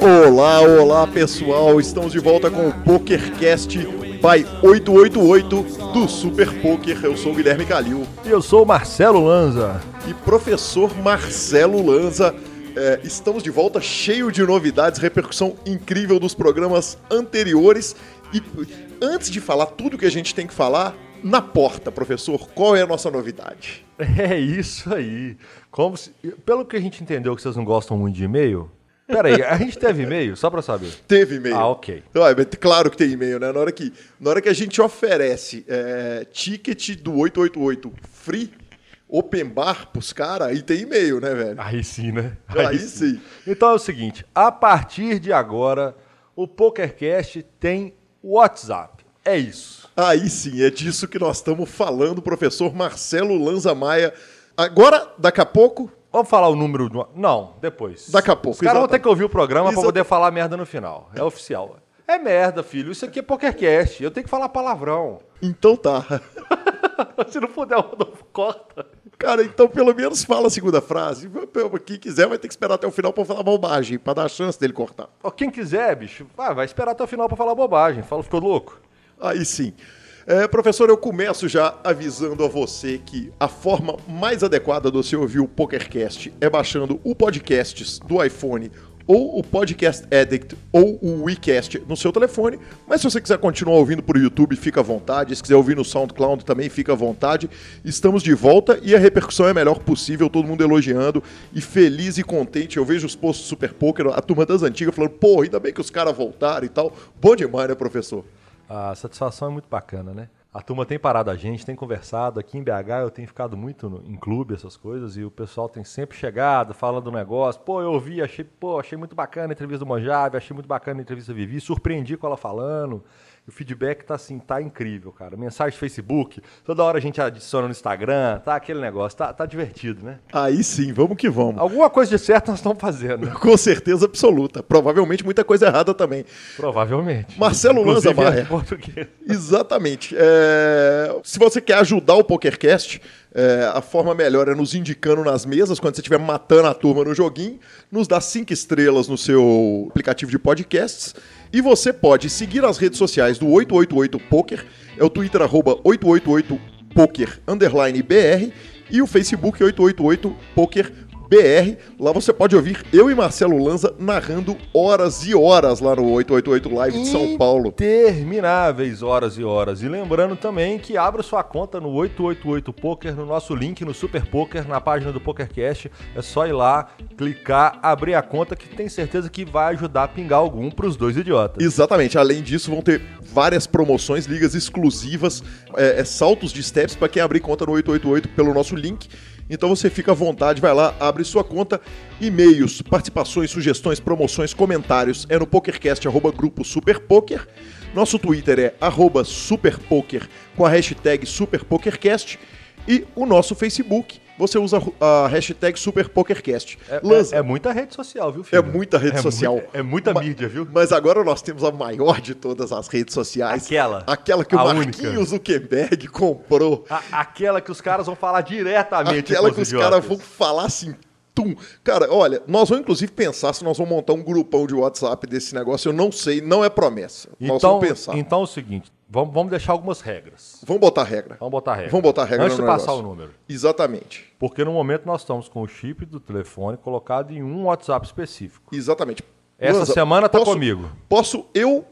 Olá, olá pessoal, estamos de volta com o PokerCast by 888 do Super Poker. Eu sou o Guilherme Calil. E eu sou o Marcelo Lanza. E professor Marcelo Lanza, é, estamos de volta cheio de novidades, repercussão incrível dos programas anteriores. E antes de falar tudo que a gente tem que falar, na porta, professor, qual é a nossa novidade? É isso aí. Como se, pelo que a gente entendeu que vocês não gostam muito de e-mail, Peraí, a gente teve e-mail, só pra saber? Teve e-mail. Ah, ok. Então, é, claro que tem e-mail, né? Na hora que, na hora que a gente oferece é, ticket do 888 free, open bar pros caras, aí tem e-mail, né, velho? Aí sim, né? Aí, aí sim. sim. Então é o seguinte, a partir de agora, o PokerCast tem WhatsApp. É isso. Aí sim, é disso que nós estamos falando, professor Marcelo Lanza Maia. Agora, daqui a pouco, Vamos falar o número. Do... Não, depois. Daqui a pouco. Os caras vão ter que ouvir o programa para poder falar merda no final. É oficial. É merda, filho. Isso aqui é PokerCast. Eu tenho que falar palavrão. Então tá. Se não puder, não corta. Cara, então pelo menos fala a segunda frase. Quem quiser vai ter que esperar até o final para falar bobagem, para dar a chance dele cortar. Quem quiser, bicho, vai esperar até o final para falar bobagem. Fala, ficou louco? Aí sim. É, professor, eu começo já avisando a você que a forma mais adequada de você ouvir o PokerCast é baixando o podcast do iPhone ou o Podcast Addict ou o WeCast no seu telefone. Mas se você quiser continuar ouvindo por YouTube, fica à vontade. Se quiser ouvir no SoundCloud também, fica à vontade. Estamos de volta e a repercussão é a melhor possível, todo mundo elogiando e feliz e contente. Eu vejo os posts Super Poker, a turma das antigas falando, pô, ainda bem que os caras voltaram e tal. Bom demais, né, professor? A satisfação é muito bacana, né? A turma tem parado a gente, tem conversado. Aqui em BH eu tenho ficado muito no, em clube, essas coisas, e o pessoal tem sempre chegado, falando do negócio. Pô, eu ouvi, achei, pô, achei muito bacana a entrevista do Monjave, achei muito bacana a entrevista da Vivi, surpreendi com ela falando. O feedback tá assim, tá incrível, cara. Mensagem do Facebook, toda hora a gente adiciona no Instagram, tá aquele negócio, tá, tá divertido, né? Aí sim, vamos que vamos. Alguma coisa de certo nós estamos fazendo. Com certeza absoluta. Provavelmente muita coisa errada também. Provavelmente. Marcelo Lanza Maia. Português. Exatamente. É... Se você quer ajudar o PokerCast, é, a forma melhor é nos indicando nas mesas, quando você estiver matando a turma no joguinho, nos dá cinco estrelas no seu aplicativo de podcasts. E você pode seguir as redes sociais do 888poker, é o Twitter arroba 888poker underline BR e o Facebook 888poker BR. Lá você pode ouvir eu e Marcelo Lanza narrando horas e horas lá no 888 Live de São Paulo. Intermináveis horas e horas. E lembrando também que abra sua conta no 888 Poker, no nosso link no Super Poker, na página do PokerCast. É só ir lá, clicar, abrir a conta que tem certeza que vai ajudar a pingar algum para os dois idiotas. Exatamente. Além disso, vão ter várias promoções, ligas exclusivas, é, é saltos de steps para quem abrir conta no 888 pelo nosso link. Então você fica à vontade, vai lá, abre sua conta, e-mails, participações, sugestões, promoções, comentários é no pokercast arroba grupo superpoker. Nosso Twitter é arroba superpoker com a hashtag superpokercast e o nosso Facebook você usa a hashtag SuperPokerCast. É, Lanza, é, é, muita rede social, viu, filho? É muita rede é social. É muita mídia, viu? Mas agora nós temos a maior de todas as redes sociais. Aquela. Aquela que o Marquinhos Zuckerberg comprou. A, aquela que os caras vão falar diretamente Aquela que os caras vão falar assim, Tum. Cara, olha, nós vamos inclusive pensar se nós vamos montar um grupão de WhatsApp desse negócio. Eu não sei, não é promessa. Então, nós vamos pensar. Então é o seguinte: vamos, vamos deixar algumas regras. Vamos botar regra. Vamos botar regra. Vamos botar regra Antes de passar o número. Exatamente. Porque no momento nós estamos com o chip do telefone colocado em um WhatsApp específico. Exatamente. Essa Lanza, semana tá posso, comigo. Posso eu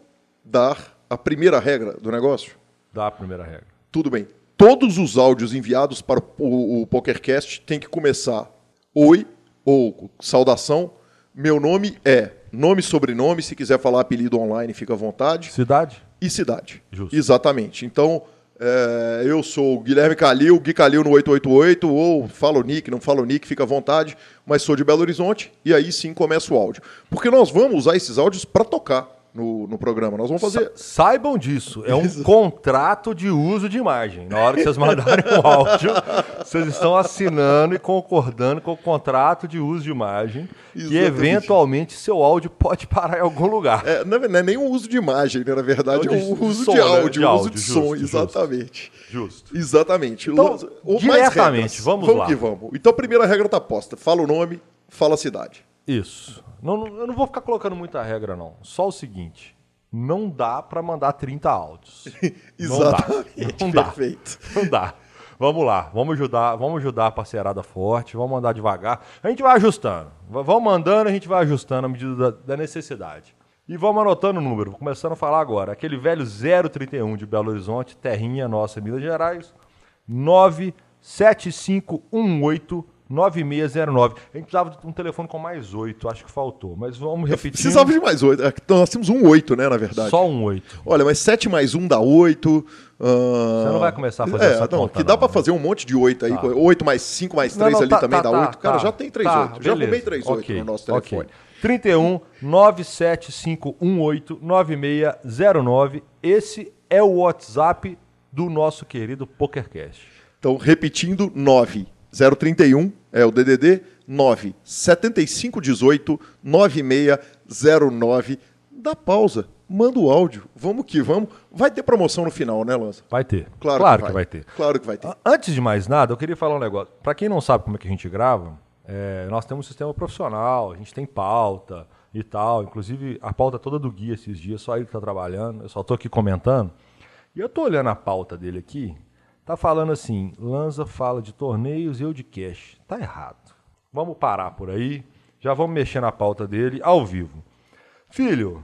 dar a primeira regra do negócio? Dá a primeira regra. Tudo bem. Todos os áudios enviados para o, o PokerCast têm que começar Oi ou saudação. Meu nome é nome e sobrenome. Se quiser falar apelido online, fica à vontade. Cidade? E cidade. Justo. Exatamente. Então, é, eu sou o Guilherme Calil, Gui Calil no 888, ou falo Nick, não falo Nick, fica à vontade, mas sou de Belo Horizonte, e aí sim começa o áudio. Porque nós vamos usar esses áudios para tocar. No, no programa. Nós vamos fazer. Sa saibam disso. É um contrato de uso de imagem. Na hora que vocês mandarem o áudio, vocês estão assinando e concordando com o contrato de uso de imagem. Exatamente. E eventualmente seu áudio pode parar em algum lugar. É, não, é, é nem o uso de imagem, né? na verdade, é, o uso de, som, de áudio, né? o uso de justo, som, exatamente. Justo. Exatamente. Então, o diretamente, vamos, vamos lá. que vamos. Então a primeira regra está posta. Fala o nome, fala a cidade. Isso. Não, eu não vou ficar colocando muita regra, não. Só o seguinte: não dá para mandar 30 áudios. Exatamente. Não dá. Perfeito. Não dá. Vamos lá, vamos ajudar, vamos ajudar a parceirada forte, vamos mandar devagar. A gente vai ajustando. Vamos mandando, a gente vai ajustando à medida da, da necessidade. E vamos anotando o número, começando a falar agora. Aquele velho 031 de Belo Horizonte, terrinha nossa, Minas Gerais, 97518 9609. A gente precisava de um telefone com mais 8, acho que faltou. Mas vamos repetir. Precisava de mais 8. É nós temos um 8, né, na verdade. Só um 8. Olha, mas 7 mais 1 dá 8. Uh... Você não vai começar a fazer é, essa não, conta, Que dá para né? fazer um monte de 8 aí. Tá. 8 mais 5 mais 3 não, não, ali tá, também tá, dá 8. Tá, Cara, já tem 3 tá, 8. Já arrumei 3 8 okay, no nosso telefone. Okay. 31 97518 9609. Esse é o WhatsApp do nosso querido PokerCast. Então, repetindo, 9 031 é o DDD 9 7518 9609. Dá pausa, manda o áudio, vamos que vamos. Vai ter promoção no final, né, Lança? Vai ter. Claro, claro que, vai. que, vai. ter. Claro que vai ter. Antes de mais nada, eu queria falar um negócio. Para quem não sabe como é que a gente grava, é, nós temos um sistema profissional, a gente tem pauta e tal. Inclusive, a pauta toda do guia esses dias, só ele que está trabalhando, eu só estou aqui comentando. E eu estou olhando a pauta dele aqui, Tá falando assim, Lanza fala de torneios e eu de cash. Tá errado. Vamos parar por aí. Já vamos mexer na pauta dele ao vivo. Filho,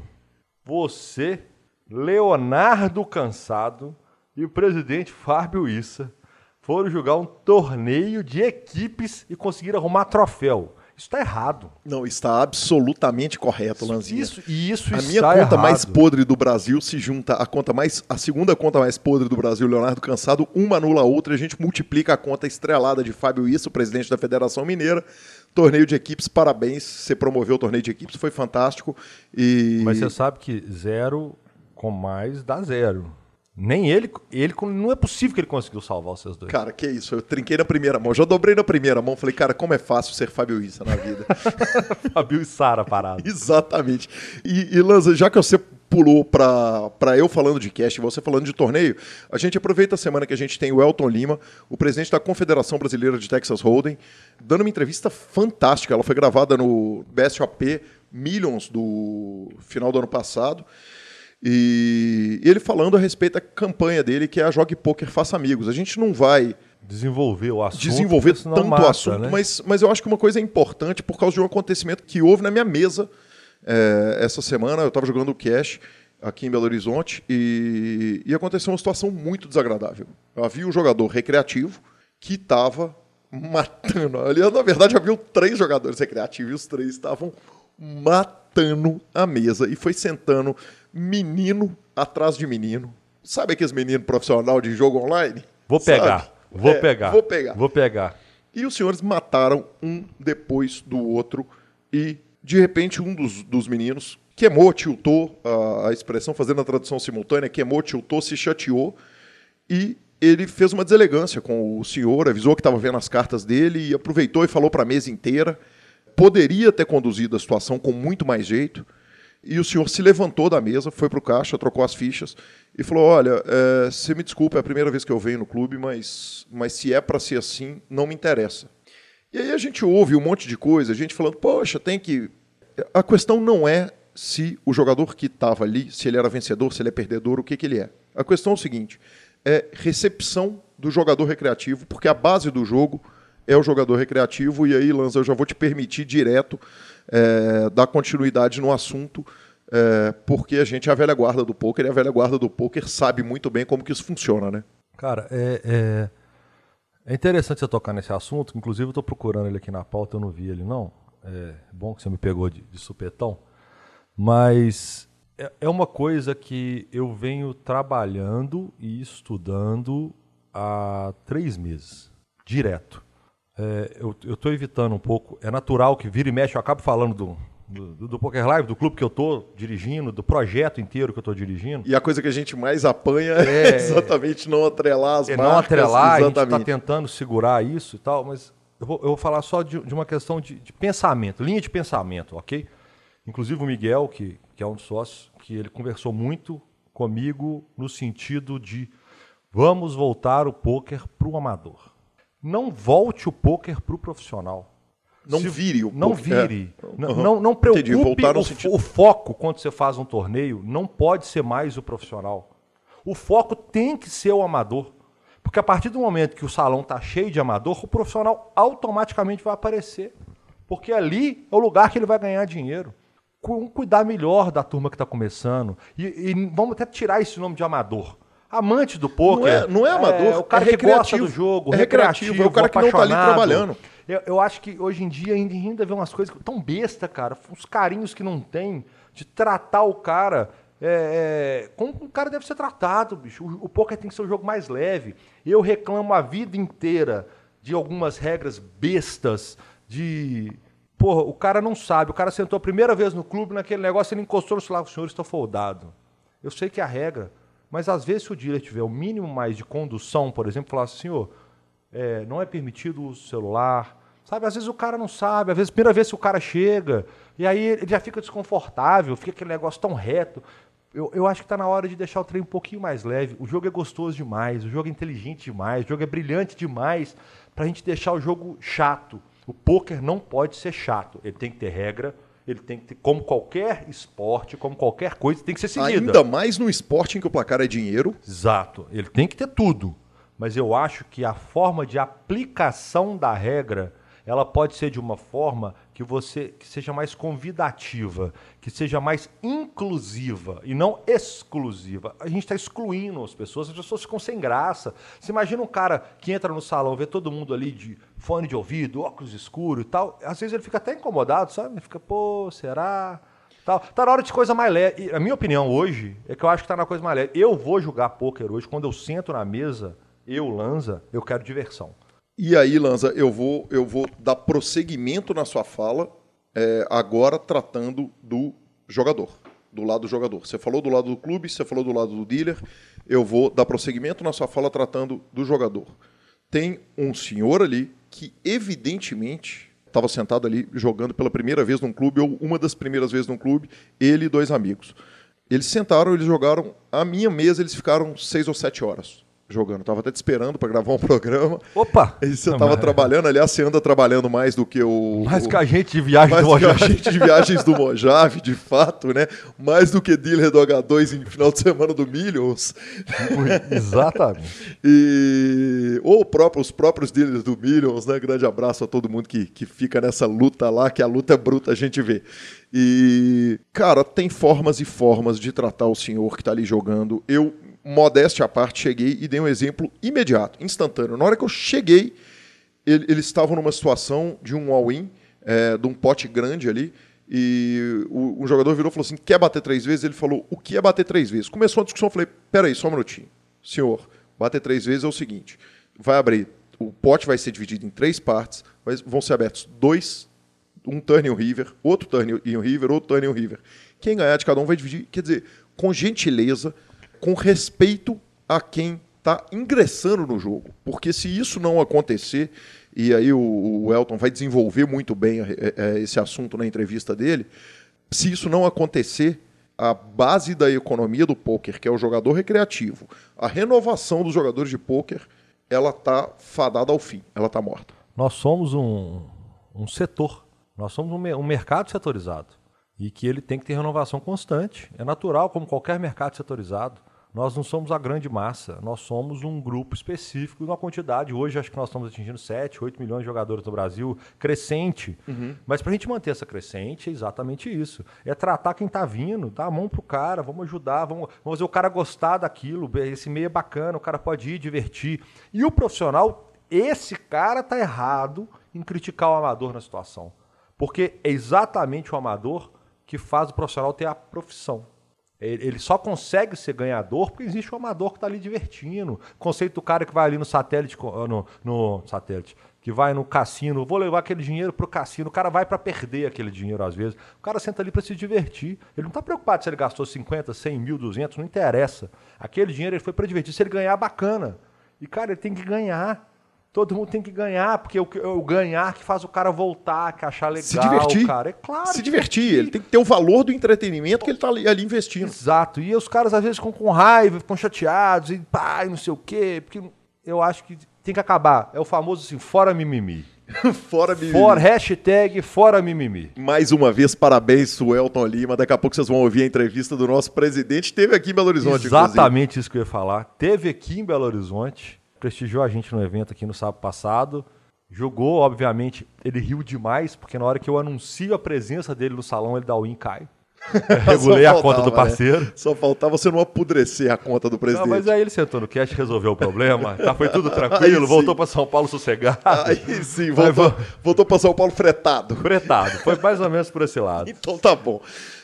você, Leonardo Cansado e o presidente Fábio Issa foram jogar um torneio de equipes e conseguiram arrumar troféu. Isso está errado. Não, está absolutamente correto, Lanzinha. Isso, isso a minha conta errado. mais podre do Brasil se junta à conta mais. A segunda conta mais podre do Brasil, Leonardo Cansado, uma anula a outra, a gente multiplica a conta estrelada de Fábio Isso, presidente da Federação Mineira. Torneio de equipes, parabéns. Você promoveu o torneio de equipes, foi fantástico. E... Mas você sabe que zero com mais dá zero. Nem ele, ele não é possível que ele conseguiu salvar os seus dois. Cara, que isso, eu trinquei na primeira mão, já dobrei na primeira mão, falei, cara, como é fácil ser Fábio Issa na vida. Fábio e Sara parado. Exatamente. E, e Lanza, já que você pulou para eu falando de cast e você falando de torneio, a gente aproveita a semana que a gente tem o Elton Lima, o presidente da Confederação Brasileira de Texas Hold'em, dando uma entrevista fantástica. Ela foi gravada no BSOP Millions do final do ano passado. E ele falando a respeito da campanha dele, que é a Jogue Poker Faça Amigos. A gente não vai desenvolver o assunto, desenvolver tanto mata, o assunto, né? mas, mas eu acho que uma coisa é importante por causa de um acontecimento que houve na minha mesa é, essa semana. Eu estava jogando o cash aqui em Belo Horizonte e, e aconteceu uma situação muito desagradável. Havia um jogador recreativo que estava matando. Aliás, na verdade, havia três jogadores recreativos e os três estavam matando a mesa e foi sentando menino atrás de menino. Sabe aqueles meninos profissional de jogo online? Vou pegar, Sabe? vou é, pegar. Vou pegar. Vou pegar. E os senhores mataram um depois do outro e, de repente, um dos, dos meninos queimou, tiltou, a, a expressão fazendo a tradução simultânea, queimou, tiltou, se chateou e ele fez uma deselegância com o senhor, avisou que estava vendo as cartas dele e aproveitou e falou para a mesa inteira. Poderia ter conduzido a situação com muito mais jeito, e o senhor se levantou da mesa, foi para o caixa, trocou as fichas e falou: Olha, é, você me desculpa, é a primeira vez que eu venho no clube, mas, mas se é para ser assim, não me interessa. E aí a gente ouve um monte de coisa, a gente falando: Poxa, tem que. A questão não é se o jogador que estava ali, se ele era vencedor, se ele é perdedor, o que, que ele é. A questão é o seguinte: é recepção do jogador recreativo, porque a base do jogo é o jogador recreativo, e aí, Lanza, eu já vou te permitir direto é, dar continuidade no assunto, é, porque a gente é a velha guarda do poker e a velha guarda do poker sabe muito bem como que isso funciona, né? Cara, é, é, é interessante você tocar nesse assunto, inclusive eu estou procurando ele aqui na pauta, eu não vi ele não. É bom que você me pegou de, de supetão, mas é, é uma coisa que eu venho trabalhando e estudando há três meses, direto. É, eu estou evitando um pouco. É natural que vira e mexe, eu acabo falando do, do, do, Poker Live, do clube que eu estou dirigindo, do projeto inteiro que eu estou dirigindo. E a coisa que a gente mais apanha é, é exatamente não atrelar as é marcas. Não atrelar, exatamente. a gente está tentando segurar isso e tal, mas eu vou, eu vou falar só de, de uma questão de, de, pensamento, linha de pensamento, ok? Inclusive o Miguel, que, que é um dos sócios, que ele conversou muito comigo no sentido de vamos voltar o poker para o amador. Não volte o poker para o profissional. Não Se, vire o Não vire. É. Não, uhum. não, não preocupe o, sentido... o foco quando você faz um torneio. Não pode ser mais o profissional. O foco tem que ser o amador. Porque a partir do momento que o salão está cheio de amador, o profissional automaticamente vai aparecer. Porque ali é o lugar que ele vai ganhar dinheiro. Cuidar melhor da turma que está começando. E, e, vamos até tirar esse nome de amador. Amante do poker. Não é, não é amador. É, o cara é que gosta do jogo, é recreativo, recreativo é o cara que não está ali trabalhando. Eu, eu, acho que hoje em dia ainda, ainda vê umas coisas tão besta, cara. Uns carinhos que não tem de tratar o cara é, é, como o cara deve ser tratado, bicho. O, o poker tem que ser um jogo mais leve. Eu reclamo a vida inteira de algumas regras bestas, de. Porra, o cara não sabe. O cara sentou a primeira vez no clube, naquele negócio, ele encostou no celular, o senhor está foldado. Eu sei que é a regra, mas às vezes se o dealer tiver o mínimo mais de condução, por exemplo, falar assim, senhor, é, não é permitido o celular. Sabe, às vezes o cara não sabe, às vezes primeira vez que o cara chega, e aí ele já fica desconfortável, fica aquele negócio tão reto. Eu, eu acho que está na hora de deixar o trem um pouquinho mais leve. O jogo é gostoso demais, o jogo é inteligente demais, o jogo é brilhante demais para a gente deixar o jogo chato. O poker não pode ser chato, ele tem que ter regra, ele tem que ter, como qualquer esporte, como qualquer coisa, tem que ser seguida. Ainda mais no esporte em que o placar é dinheiro. Exato, ele tem que ter tudo mas eu acho que a forma de aplicação da regra ela pode ser de uma forma que você que seja mais convidativa, que seja mais inclusiva e não exclusiva. A gente está excluindo as pessoas, as pessoas ficam sem graça. Você imagina um cara que entra no salão, vê todo mundo ali de fone de ouvido, óculos escuros e tal, às vezes ele fica até incomodado, sabe? Ele fica, pô, será? Tal. Tá na hora de coisa mais leve. a minha opinião hoje é que eu acho que tá na coisa mais leve. Eu vou jogar pôquer hoje quando eu sento na mesa eu, Lanza, eu quero diversão. E aí, Lanza, eu vou, eu vou dar prosseguimento na sua fala, é, agora tratando do jogador, do lado do jogador. Você falou do lado do clube, você falou do lado do dealer, eu vou dar prosseguimento na sua fala tratando do jogador. Tem um senhor ali que, evidentemente, estava sentado ali jogando pela primeira vez num clube, ou uma das primeiras vezes num clube, ele e dois amigos. Eles sentaram, eles jogaram, a minha mesa, eles ficaram seis ou sete horas jogando. Tava até te esperando para gravar um programa. Opa! E você estava trabalhando, aliás, você anda trabalhando mais do que o. Mais o, que a gente de viagens do Mojave. Mais que a gente de viagens do Mojave, de fato, né? Mais do que dealer do H2 em final de semana do Millions. Exatamente. e... Ou próprio, os próprios dealers do Millions, né? Grande abraço a todo mundo que, que fica nessa luta lá, que a luta é bruta, a gente vê. E, cara, tem formas e formas de tratar o senhor que está ali jogando. Eu modéstia à parte, cheguei e dei um exemplo imediato, instantâneo. Na hora que eu cheguei, ele, eles estavam numa situação de um all-in, é, de um pote grande ali, e o, um jogador virou e falou assim: quer bater três vezes? Ele falou: o que é bater três vezes? Começou a discussão, eu falei: peraí, só um minutinho. Senhor, bater três vezes é o seguinte: vai abrir, o pote vai ser dividido em três partes, vão ser abertos dois, um turn e um river, outro turn e um river, outro turn e um river. Quem ganhar de cada um vai dividir, quer dizer, com gentileza, com respeito a quem está ingressando no jogo. Porque se isso não acontecer, e aí o, o Elton vai desenvolver muito bem é, é, esse assunto na entrevista dele, se isso não acontecer, a base da economia do poker, que é o jogador recreativo, a renovação dos jogadores de poker, ela está fadada ao fim, ela está morta. Nós somos um, um setor, nós somos um, um mercado setorizado e que ele tem que ter renovação constante. É natural, como qualquer mercado setorizado. Nós não somos a grande massa, nós somos um grupo específico uma quantidade. Hoje acho que nós estamos atingindo 7, 8 milhões de jogadores no Brasil, crescente. Uhum. Mas para a gente manter essa crescente, é exatamente isso. É tratar quem está vindo, dar a mão pro cara, vamos ajudar, vamos, vamos fazer o cara gostar daquilo. Esse meio é bacana, o cara pode ir divertir. E o profissional, esse cara tá errado em criticar o amador na situação. Porque é exatamente o amador que faz o profissional ter a profissão. Ele só consegue ser ganhador porque existe um amador que está ali divertindo. Conceito do cara que vai ali no satélite, no, no satélite, que vai no cassino, vou levar aquele dinheiro pro cassino, o cara vai para perder aquele dinheiro às vezes. O cara senta ali para se divertir. Ele não está preocupado se ele gastou 50, 100 mil, 200, não interessa. Aquele dinheiro ele foi para divertir. Se ele ganhar, bacana. E, cara, ele tem que ganhar. Todo mundo tem que ganhar, porque o, o ganhar que faz o cara voltar, que achar legal, se divertir. cara. É claro. Se divertir. Ele tem que ter o valor do entretenimento que ele está ali, ali, investindo. Exato. E os caras às vezes ficam com raiva, ficam chateados, e pá, e não sei o quê. Porque eu acho que tem que acabar. É o famoso assim, fora mimimi. fora mimimi. For, hashtag fora mimimi. Mais uma vez, parabéns, Suelton Lima. Daqui a pouco vocês vão ouvir a entrevista do nosso presidente. Teve aqui em Belo Horizonte, Exatamente inclusive. isso que eu ia falar. Teve aqui em Belo Horizonte prestigiou a gente no evento aqui no sábado passado. Jogou, obviamente, ele riu demais, porque na hora que eu anuncio a presença dele no salão, ele dá o in cai. Regulei faltava, a conta do né? parceiro. Né? Só faltava você não apodrecer a conta do presidente. Não, mas aí ele sentou no cast, resolveu o problema. tá, foi tudo tranquilo, voltou para São Paulo sossegado. Aí sim, voltou, voltou para São Paulo fretado. Fretado, foi mais ou menos por esse lado. então tá bom.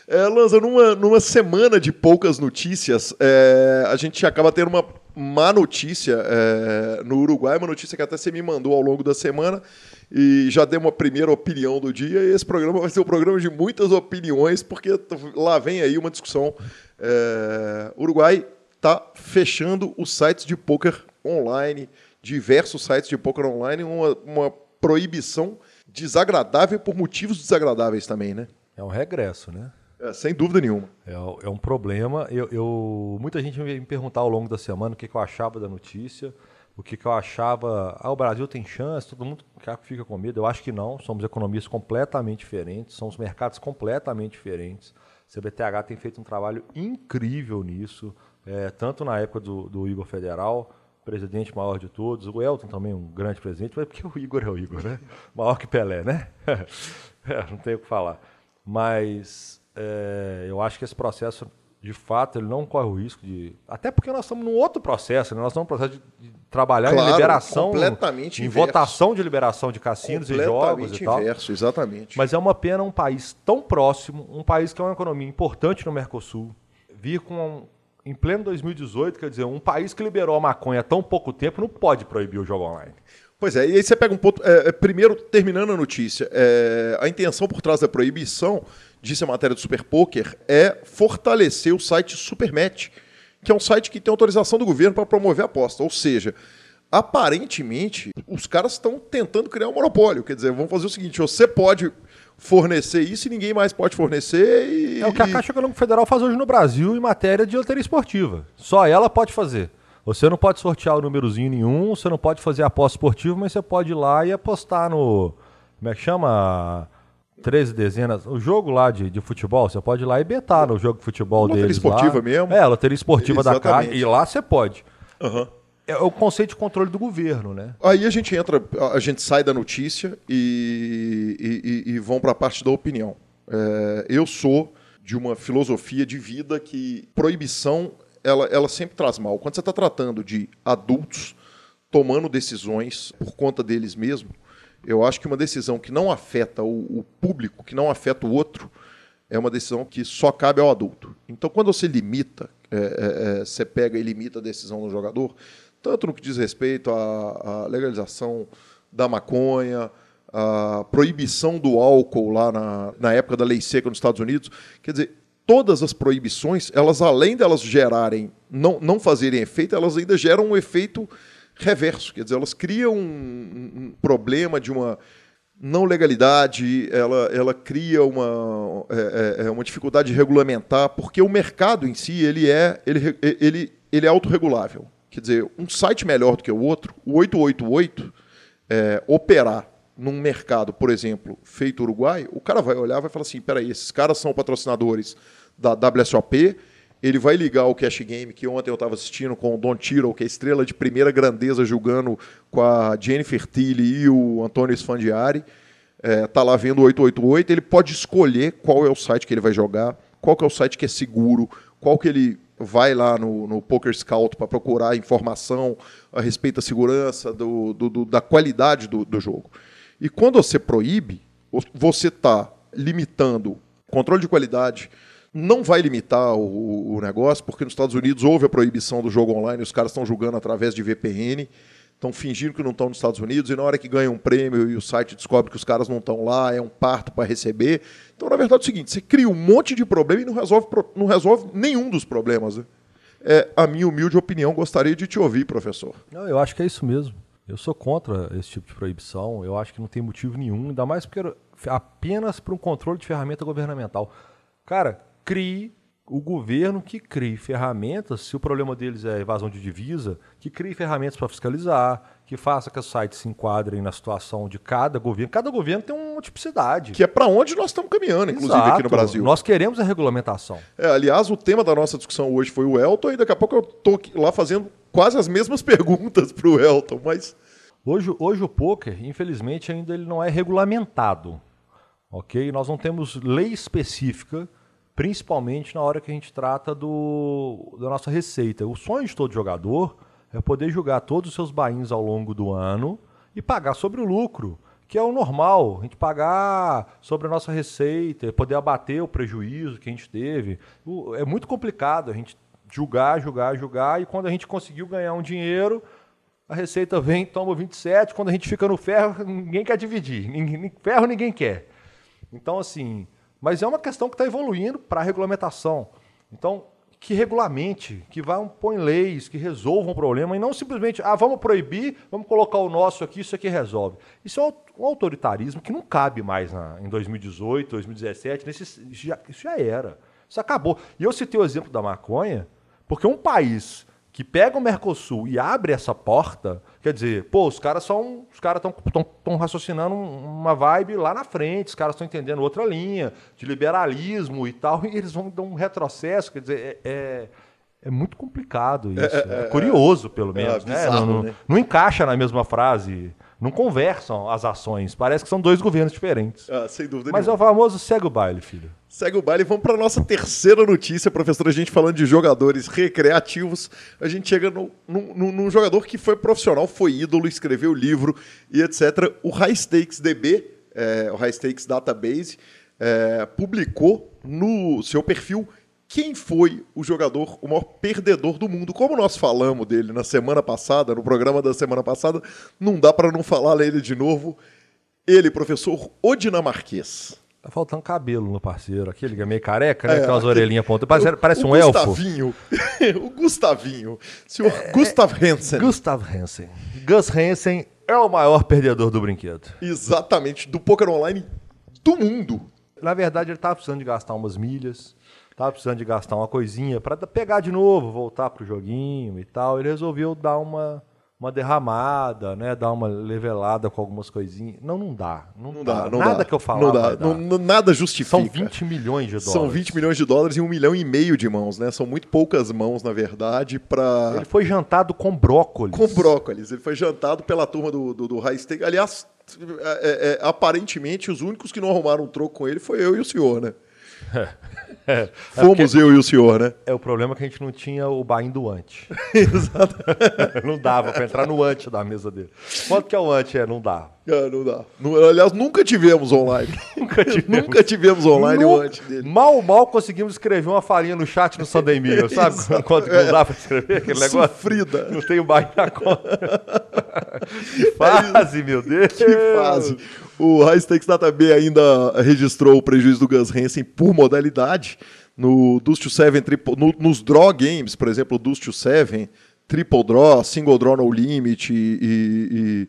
É, Lanza, numa, numa semana de poucas notícias, é, a gente acaba tendo uma má notícia é, no Uruguai, uma notícia que até você me mandou ao longo da semana e já dei uma primeira opinião do dia. E esse programa vai ser um programa de muitas opiniões, porque lá vem aí uma discussão. É, Uruguai está fechando os sites de poker online, diversos sites de poker online, uma, uma proibição desagradável por motivos desagradáveis também, né? É um regresso, né? É, sem dúvida nenhuma. É, é um problema. Eu, eu, muita gente me perguntar ao longo da semana o que, que eu achava da notícia, o que, que eu achava. Ah, o Brasil tem chance, todo mundo fica com medo. Eu acho que não. Somos economias completamente diferentes, somos mercados completamente diferentes. A CBTH tem feito um trabalho incrível nisso, é, tanto na época do, do Igor Federal, presidente maior de todos, o Elton também um grande presidente, mas porque o Igor é o Igor, né? Maior que Pelé, né? é, não tenho o que falar. Mas é, eu acho que esse processo, de fato, ele não corre o risco de. Até porque nós estamos num outro processo, né? nós estamos num processo de, de trabalhar claro, em liberação. Completamente em inverso. votação de liberação de cassinos e jogos e tal. Inverso, exatamente. Mas é uma pena um país tão próximo, um país que é uma economia importante no Mercosul, vir com. Em pleno 2018, quer dizer, um país que liberou a maconha há tão pouco tempo não pode proibir o jogo online. Pois é, e aí você pega um ponto. É, é primeiro, terminando a notícia, é, a intenção por trás da proibição disse a matéria do Super Poker, é fortalecer o site Supermatch, que é um site que tem autorização do governo para promover aposta. Ou seja, aparentemente, os caras estão tentando criar um monopólio. Quer dizer, vamos fazer o seguinte: você pode fornecer isso e ninguém mais pode fornecer. E, é o que a Caixa Econômica Federal faz hoje no Brasil em matéria de loteria esportiva. Só ela pode fazer. Você não pode sortear o númerozinho nenhum, você não pode fazer aposta esportiva, mas você pode ir lá e apostar no. Como é que chama? 13 dezenas. O jogo lá de, de futebol, você pode ir lá e betar no jogo de futebol loteria deles. Loteria esportiva lá. mesmo? É, loteria esportiva Exatamente. da Caixa. E lá você pode. Uhum. É o conceito de controle do governo, né? Aí a gente entra, a gente sai da notícia e, e, e, e vão para a parte da opinião. É, eu sou de uma filosofia de vida que proibição ela, ela sempre traz mal. Quando você está tratando de adultos tomando decisões por conta deles mesmos, eu acho que uma decisão que não afeta o, o público, que não afeta o outro, é uma decisão que só cabe ao adulto. Então, quando você limita, é, é, é, você pega e limita a decisão do jogador, tanto no que diz respeito à, à legalização da maconha, a proibição do álcool lá na, na época da lei seca nos Estados Unidos. Quer dizer, todas as proibições, elas além delas gerarem, não, não fazerem efeito, elas ainda geram um efeito reverso, quer dizer, elas criam um, um problema de uma não legalidade, ela, ela cria uma, é, é, é, uma dificuldade de regulamentar, porque o mercado em si ele é, ele, ele, ele é autorregulável. Quer dizer, um site melhor do que o outro, o 888, é, operar num mercado, por exemplo, feito Uruguai, o cara vai olhar e vai falar assim, peraí, esses caras são patrocinadores da WSOP, ele vai ligar o Cash Game, que ontem eu estava assistindo com o Don Tiro, que é estrela de primeira grandeza, julgando com a Jennifer Tilly e o Antônio Sfandiari. É, tá lá vendo o 888, ele pode escolher qual é o site que ele vai jogar, qual que é o site que é seguro, qual que ele vai lá no, no Poker Scout para procurar informação a respeito da segurança, do, do, do da qualidade do, do jogo. E quando você proíbe, você está limitando controle de qualidade, não vai limitar o, o, negócio, porque nos Estados Unidos houve a proibição do jogo online, os caras estão jogando através de VPN. estão fingindo que não estão nos Estados Unidos e na hora que ganham um prêmio e o site descobre que os caras não estão lá, é um parto para receber. Então, na verdade, é o seguinte: você cria um monte de problema e não resolve, não resolve nenhum dos problemas. Né? É a minha humilde opinião, gostaria de te ouvir, professor. Não, eu acho que é isso mesmo. Eu sou contra esse tipo de proibição. Eu acho que não tem motivo nenhum, ainda mais porque apenas para um controle de ferramenta governamental. Cara, crie o governo que crie ferramentas, se o problema deles é evasão de divisa, que crie ferramentas para fiscalizar, que faça que os sites se enquadrem na situação de cada governo. Cada governo tem uma tipicidade. Que é para onde nós estamos caminhando, inclusive Exato. aqui no Brasil. Nós queremos a regulamentação. É, aliás, o tema da nossa discussão hoje foi o Elton, e daqui a pouco eu estou lá fazendo quase as mesmas perguntas para o Elton, mas... Hoje, hoje o poker, infelizmente, ainda ele não é regulamentado. Ok? Nós não temos lei específica principalmente na hora que a gente trata do, da nossa receita. O sonho de todo jogador é poder jogar todos os seus bains ao longo do ano e pagar sobre o lucro, que é o normal, a gente pagar sobre a nossa receita, poder abater o prejuízo que a gente teve. É muito complicado a gente julgar, julgar, julgar, e quando a gente conseguiu ganhar um dinheiro, a receita vem, toma 27, quando a gente fica no ferro, ninguém quer dividir, ferro ninguém quer. Então, assim, mas é uma questão que está evoluindo para a regulamentação. Então, que regulamente, que vá põe leis, que resolvam o problema e não simplesmente, ah, vamos proibir, vamos colocar o nosso aqui, isso aqui resolve. Isso é um autoritarismo que não cabe mais na, em 2018, 2017, nesse, já, isso já era. Isso acabou. E eu citei o exemplo da maconha, porque um país que pega o Mercosul e abre essa porta, quer dizer, pô, os caras são, os caras estão raciocinando uma vibe lá na frente, os caras estão entendendo outra linha de liberalismo e tal, e eles vão dar um retrocesso, quer dizer, é, é, é muito complicado isso, é, é, é curioso pelo é menos, né? Bizarro, não, né? não encaixa na mesma frase não conversam as ações. Parece que são dois governos diferentes. Ah, sem dúvida Mas nenhuma. é o famoso segue o baile, filho. Segue o baile. Vamos para nossa terceira notícia, professor. A gente falando de jogadores recreativos. A gente chega num, num, num jogador que foi profissional, foi ídolo, escreveu livro e etc. O High Stakes DB, é, o High Stakes Database, é, publicou no seu perfil quem foi o jogador, o maior perdedor do mundo. Como nós falamos dele na semana passada, no programa da semana passada, não dá para não falar ele de novo. Ele, professor O Dinamarquês. Tá faltando cabelo no parceiro. Aquele que é meio careca, né? É, com as orelhinhas pontas. Parece, parece um elfo. Gustavinho. o Gustavinho. Senhor é, Gustav Hansen. Gustav Hansen. Gus Hansen é o maior perdedor do brinquedo. Exatamente. Do poker online do mundo. Na verdade, ele estava precisando de gastar umas milhas tava precisando de gastar uma coisinha para pegar de novo, voltar pro joguinho e tal. Ele resolveu dar uma, uma derramada, né? Dar uma levelada com algumas coisinhas. Não, não dá. Não, não dá. dá. Não nada dá. que eu falar. Não dá. Não, nada justifica. São 20 milhões de dólares. São 20 milhões de dólares e um milhão e meio de mãos, né? São muito poucas mãos, na verdade, para. Ele foi jantado com brócolis. Com brócolis. Ele foi jantado pela turma do, do, do High Stake. Aliás, é, é, é, aparentemente, os únicos que não arrumaram um troco com ele foi eu e o senhor, né? É. É, Fomos eu e o senhor, né? É o problema que a gente não tinha o bain do ante. Exato. não dava para entrar no ante da mesa dele. Quanto que é o ante? É, não dá. É, não dá. aliás, nunca tivemos online. nunca tivemos. nunca tivemos online o ante dele. Mal, mal conseguimos escrever uma farinha no chat no Sunday Meal, sabe? Quanto que não dá para escrever aquele negócio? Sofrida. Não tem o na conta. que fase, meu Deus. Que fase. O High Stakes Data B ainda registrou o prejuízo do Gus Hansen por modalidade. No Dust to Seven, no, nos draw games, por exemplo, Dust to Seven, Triple Draw, Single Draw No Limit e, e, e,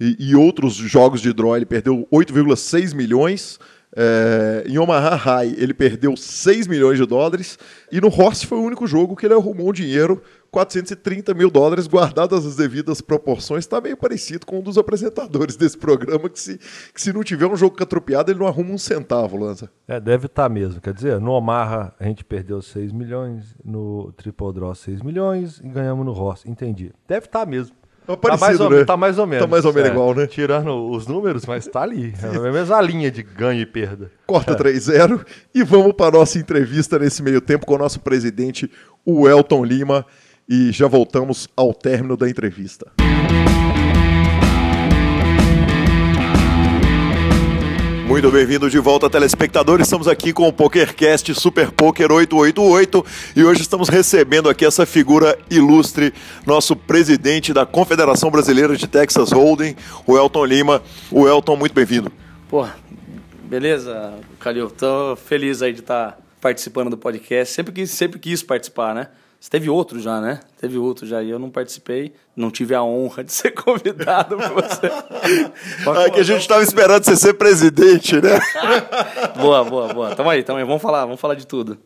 e outros jogos de draw, ele perdeu 8,6 milhões. É, em Omaha High, ele perdeu 6 milhões de dólares. E no Horse foi o único jogo que ele arrumou um dinheiro 430 mil dólares, guardadas as devidas proporções, está meio parecido com um dos apresentadores desse programa, que se, que se não tiver um jogo catropiado, ele não arruma um centavo, Lanza. É, deve estar tá mesmo. Quer dizer, no Omaha a gente perdeu 6 milhões, no Triple Draw 6 milhões e ganhamos no Ross. Entendi. Deve estar tá mesmo. Tá, tá mais, ou, né? tá mais ou menos. Tá mais ou menos é, igual, né? Tirando os números, mas tá ali. É a mesma linha de ganho e perda. Corta é. 3-0 e vamos para a nossa entrevista nesse meio tempo com o nosso presidente, o Elton Lima e já voltamos ao término da entrevista. Muito bem-vindo de volta, telespectadores. Estamos aqui com o PokerCast Super Poker 888 e hoje estamos recebendo aqui essa figura ilustre, nosso presidente da Confederação Brasileira de Texas Hold'em, o Elton Lima. O Elton, muito bem-vindo. Pô, beleza, Calil. Tô feliz aí de estar participando do podcast. Sempre quis, sempre quis participar, né? Você teve outro já, né? Teve outro já. E eu não participei, não tive a honra de ser convidado por você. é que a gente estava esperando você ser presidente, né? boa, boa, boa. Tamo aí, tamo aí. Vamos falar, vamos falar de tudo.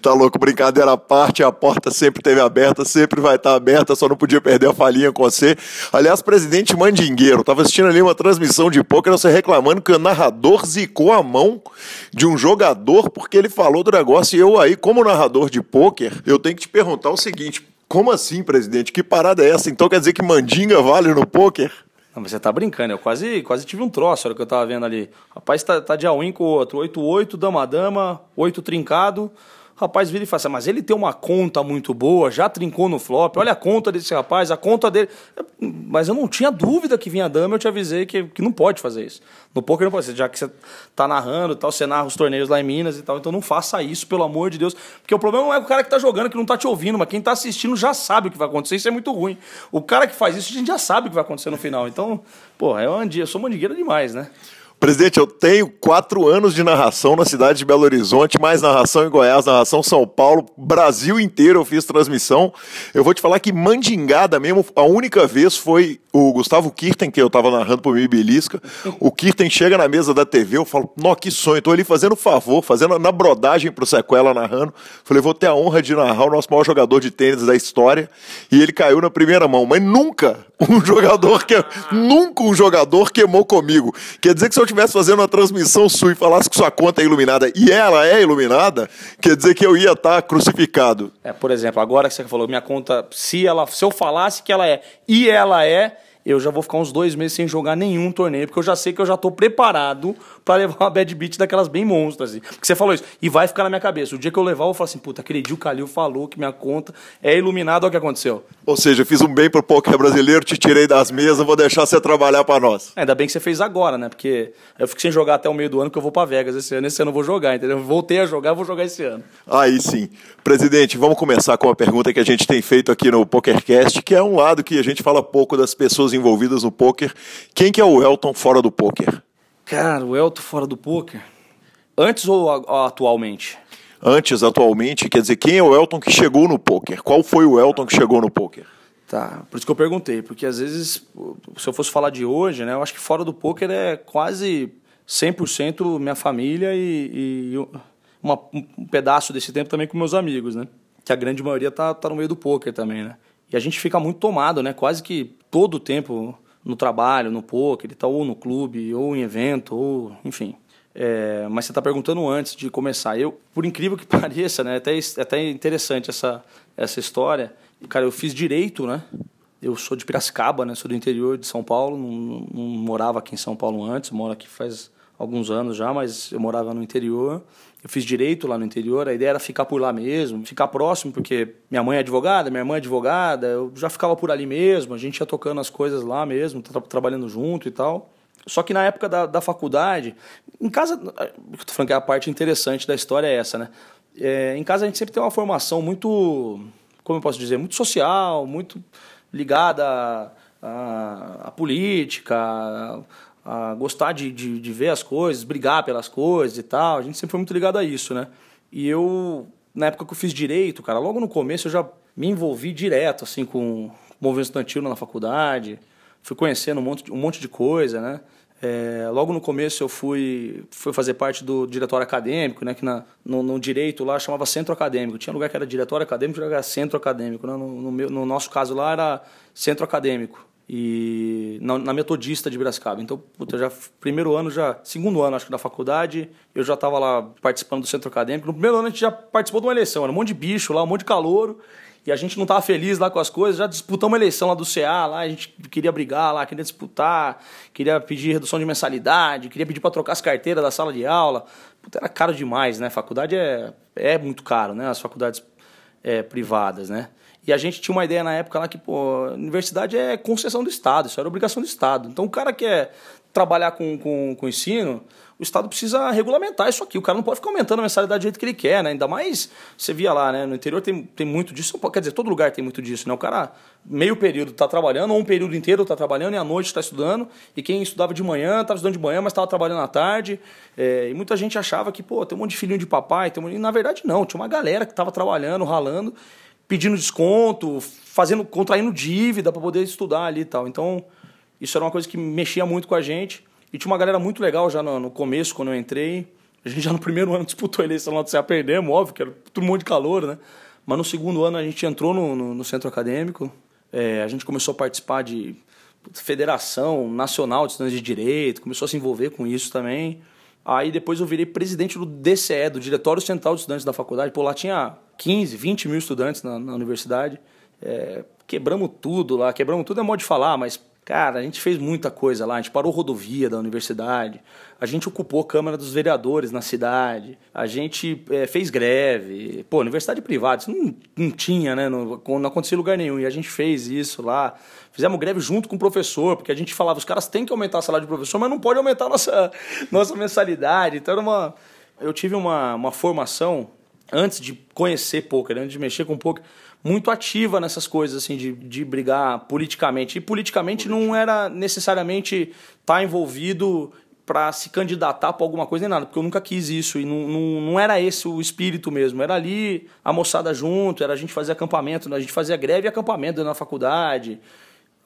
Tá louco, brincadeira à parte, a porta sempre teve aberta, sempre vai estar aberta, só não podia perder a falinha com você. Aliás, presidente Mandingueiro, tava assistindo ali uma transmissão de poker, você reclamando que o narrador zicou a mão de um jogador porque ele falou do negócio e eu aí, como narrador de poker, eu tenho que te perguntar o seguinte, como assim, presidente? Que parada é essa? Então quer dizer que mandinga vale no poker? Não, você tá brincando, eu quase, quase tive um troço, era o que eu tava vendo ali. Rapaz, tá, tá de all-in com o outro, 8-8, dama-dama, 8 trincado rapaz vira e fala assim, mas ele tem uma conta muito boa, já trincou no flop, olha a conta desse rapaz, a conta dele. Mas eu não tinha dúvida que vinha dama, eu te avisei que, que não pode fazer isso. No poker não pode ser, já que você tá narrando tal, você narra os torneios lá em Minas e tal, então não faça isso, pelo amor de Deus. Porque o problema não é o cara que tá jogando, que não tá te ouvindo, mas quem tá assistindo já sabe o que vai acontecer, isso é muito ruim. O cara que faz isso, a gente já sabe o que vai acontecer no final. Então, porra, eu, eu sou mandigueira demais, né? Presidente, eu tenho quatro anos de narração na cidade de Belo Horizonte, mais narração em Goiás, narração São Paulo, Brasil inteiro eu fiz transmissão. Eu vou te falar que Mandingada mesmo, a única vez foi o Gustavo Kirten, que eu tava narrando por mim Belisca. O Kirten chega na mesa da TV, eu falo, nó, que sonho, tô ali fazendo favor, fazendo na brodagem pro Sequela narrando. Falei, vou ter a honra de narrar o nosso maior jogador de tênis da história. E ele caiu na primeira mão, mas nunca um jogador que nunca um jogador queimou comigo. Quer dizer que se eu estivesse fazendo uma transmissão sua e falasse que sua conta é iluminada e ela é iluminada, quer dizer que eu ia estar tá crucificado. É, por exemplo, agora que você falou, minha conta, se ela, se eu falasse que ela é e ela é, eu já vou ficar uns dois meses sem jogar nenhum torneio, porque eu já sei que eu já estou preparado para levar uma bad beat daquelas bem monstras. Assim. Porque você falou isso, e vai ficar na minha cabeça. O dia que eu levar, eu vou falar assim, puta, aquele dia o Calil falou que minha conta é iluminada, olha o que aconteceu. Ou seja, eu fiz um bem pro poker brasileiro, te tirei das mesas, vou deixar você trabalhar para nós. É, ainda bem que você fez agora, né? Porque eu fico sem jogar até o meio do ano, que eu vou para Vegas esse ano. Esse ano eu vou jogar, entendeu? Voltei a jogar, vou jogar esse ano. Aí sim. Presidente, vamos começar com uma pergunta que a gente tem feito aqui no PokerCast, que é um lado que a gente fala pouco das pessoas envolvidas no poker. Quem que é o Elton fora do poker? Cara, o Elton fora do poker? Antes ou atualmente? Antes, atualmente, quer dizer, quem é o Elton que chegou no poker? Qual foi o Elton que chegou no poker? Tá, por isso que eu perguntei, porque às vezes, se eu fosse falar de hoje, né, eu acho que fora do poker é quase 100% minha família e, e uma, um pedaço desse tempo também com meus amigos, né? Que a grande maioria tá, tá no meio do poker também, né? E a gente fica muito tomado, né? Quase que todo o tempo no trabalho, no poker, ele tá ou no clube, ou em evento, ou enfim. É, mas você está perguntando antes de começar. Eu, por incrível que pareça, né, até até interessante essa essa história. Cara, eu fiz direito, né? Eu sou de Piracicaba, né? Sou do interior de São Paulo. Não, não morava aqui em São Paulo antes. Moro aqui faz alguns anos já, mas eu morava no interior. Eu fiz direito lá no interior, a ideia era ficar por lá mesmo, ficar próximo, porque minha mãe é advogada, minha irmã é advogada, eu já ficava por ali mesmo, a gente ia tocando as coisas lá mesmo, tra trabalhando junto e tal. Só que na época da, da faculdade, em casa, eu tô falando que a parte interessante da história é essa, né? É, em casa a gente sempre tem uma formação muito, como eu posso dizer, muito social, muito ligada à, à política, a gostar de, de, de, ver as coisas, brigar pelas coisas e tal. A gente sempre foi muito ligado a isso, né? E eu, na época que eu fiz direito, cara, logo no começo eu já me envolvi direto, assim, com movimento estudantil na faculdade. Fui conhecendo um monte, um monte de coisa, né? É, logo no começo eu fui, fui fazer parte do diretório acadêmico, né, que na, no, no, direito lá chamava centro acadêmico. Tinha lugar que era diretório acadêmico, lugar que era centro acadêmico. Né? No, no, meu, no nosso caso lá era centro acadêmico e na, na, metodista de Biracicaba. Então, puta, já primeiro ano já, segundo ano acho que da faculdade, eu já estava lá participando do centro acadêmico. No primeiro ano a gente já participou de uma eleição, era um monte de bicho lá, um monte de calouro. E a gente não estava feliz lá com as coisas, já disputamos uma eleição lá do CA, lá a gente queria brigar lá, queria disputar, queria pedir redução de mensalidade, queria pedir para trocar as carteiras da sala de aula. Puta, era caro demais, né? Faculdade é, é muito caro, né? As faculdades é, privadas, né? E a gente tinha uma ideia na época lá que, pô, universidade é concessão do Estado, isso era obrigação do Estado. Então o cara quer trabalhar com, com, com ensino, o Estado precisa regulamentar isso aqui. O cara não pode ficar aumentando a mensalidade do jeito que ele quer, né? Ainda mais, você via lá, né? No interior tem, tem muito disso. Quer dizer, todo lugar tem muito disso, né? O cara, meio período está trabalhando, ou um período inteiro está trabalhando, e à noite está estudando. E quem estudava de manhã, estava estudando de manhã, mas estava trabalhando à tarde. É, e muita gente achava que, pô, tem um monte de filhinho de papai. Tem um... E na verdade, não. Tinha uma galera que estava trabalhando, ralando, pedindo desconto, fazendo, contraindo dívida para poder estudar ali e tal. Então, isso era uma coisa que mexia muito com a gente. E tinha uma galera muito legal já no, no começo, quando eu entrei. A gente já no primeiro ano disputou a eleição lá do CA, perdemos, óbvio, que era todo mundo de calor, né? Mas no segundo ano a gente entrou no, no, no centro acadêmico, é, a gente começou a participar de Federação Nacional de Estudantes de Direito, começou a se envolver com isso também. Aí depois eu virei presidente do DCE, do Diretório Central de Estudantes da faculdade. Pô, lá tinha 15, 20 mil estudantes na, na universidade. É, quebramos tudo lá, quebramos tudo é modo de falar, mas Cara, a gente fez muita coisa lá. A gente parou rodovia da universidade, a gente ocupou a Câmara dos Vereadores na cidade, a gente é, fez greve. Pô, universidade privada, isso não, não tinha, né? Não, não acontecia em lugar nenhum. E a gente fez isso lá. Fizemos greve junto com o professor, porque a gente falava, os caras têm que aumentar a salário de professor, mas não pode aumentar a nossa, nossa mensalidade. Então era uma. Eu tive uma, uma formação antes de conhecer poker, antes de mexer com poker muito ativa nessas coisas, assim, de, de brigar politicamente. E politicamente não era necessariamente estar tá envolvido para se candidatar para alguma coisa nem nada, porque eu nunca quis isso e não, não, não era esse o espírito mesmo. Era ali a moçada junto, era a gente fazer acampamento, a gente fazia greve e acampamento na faculdade.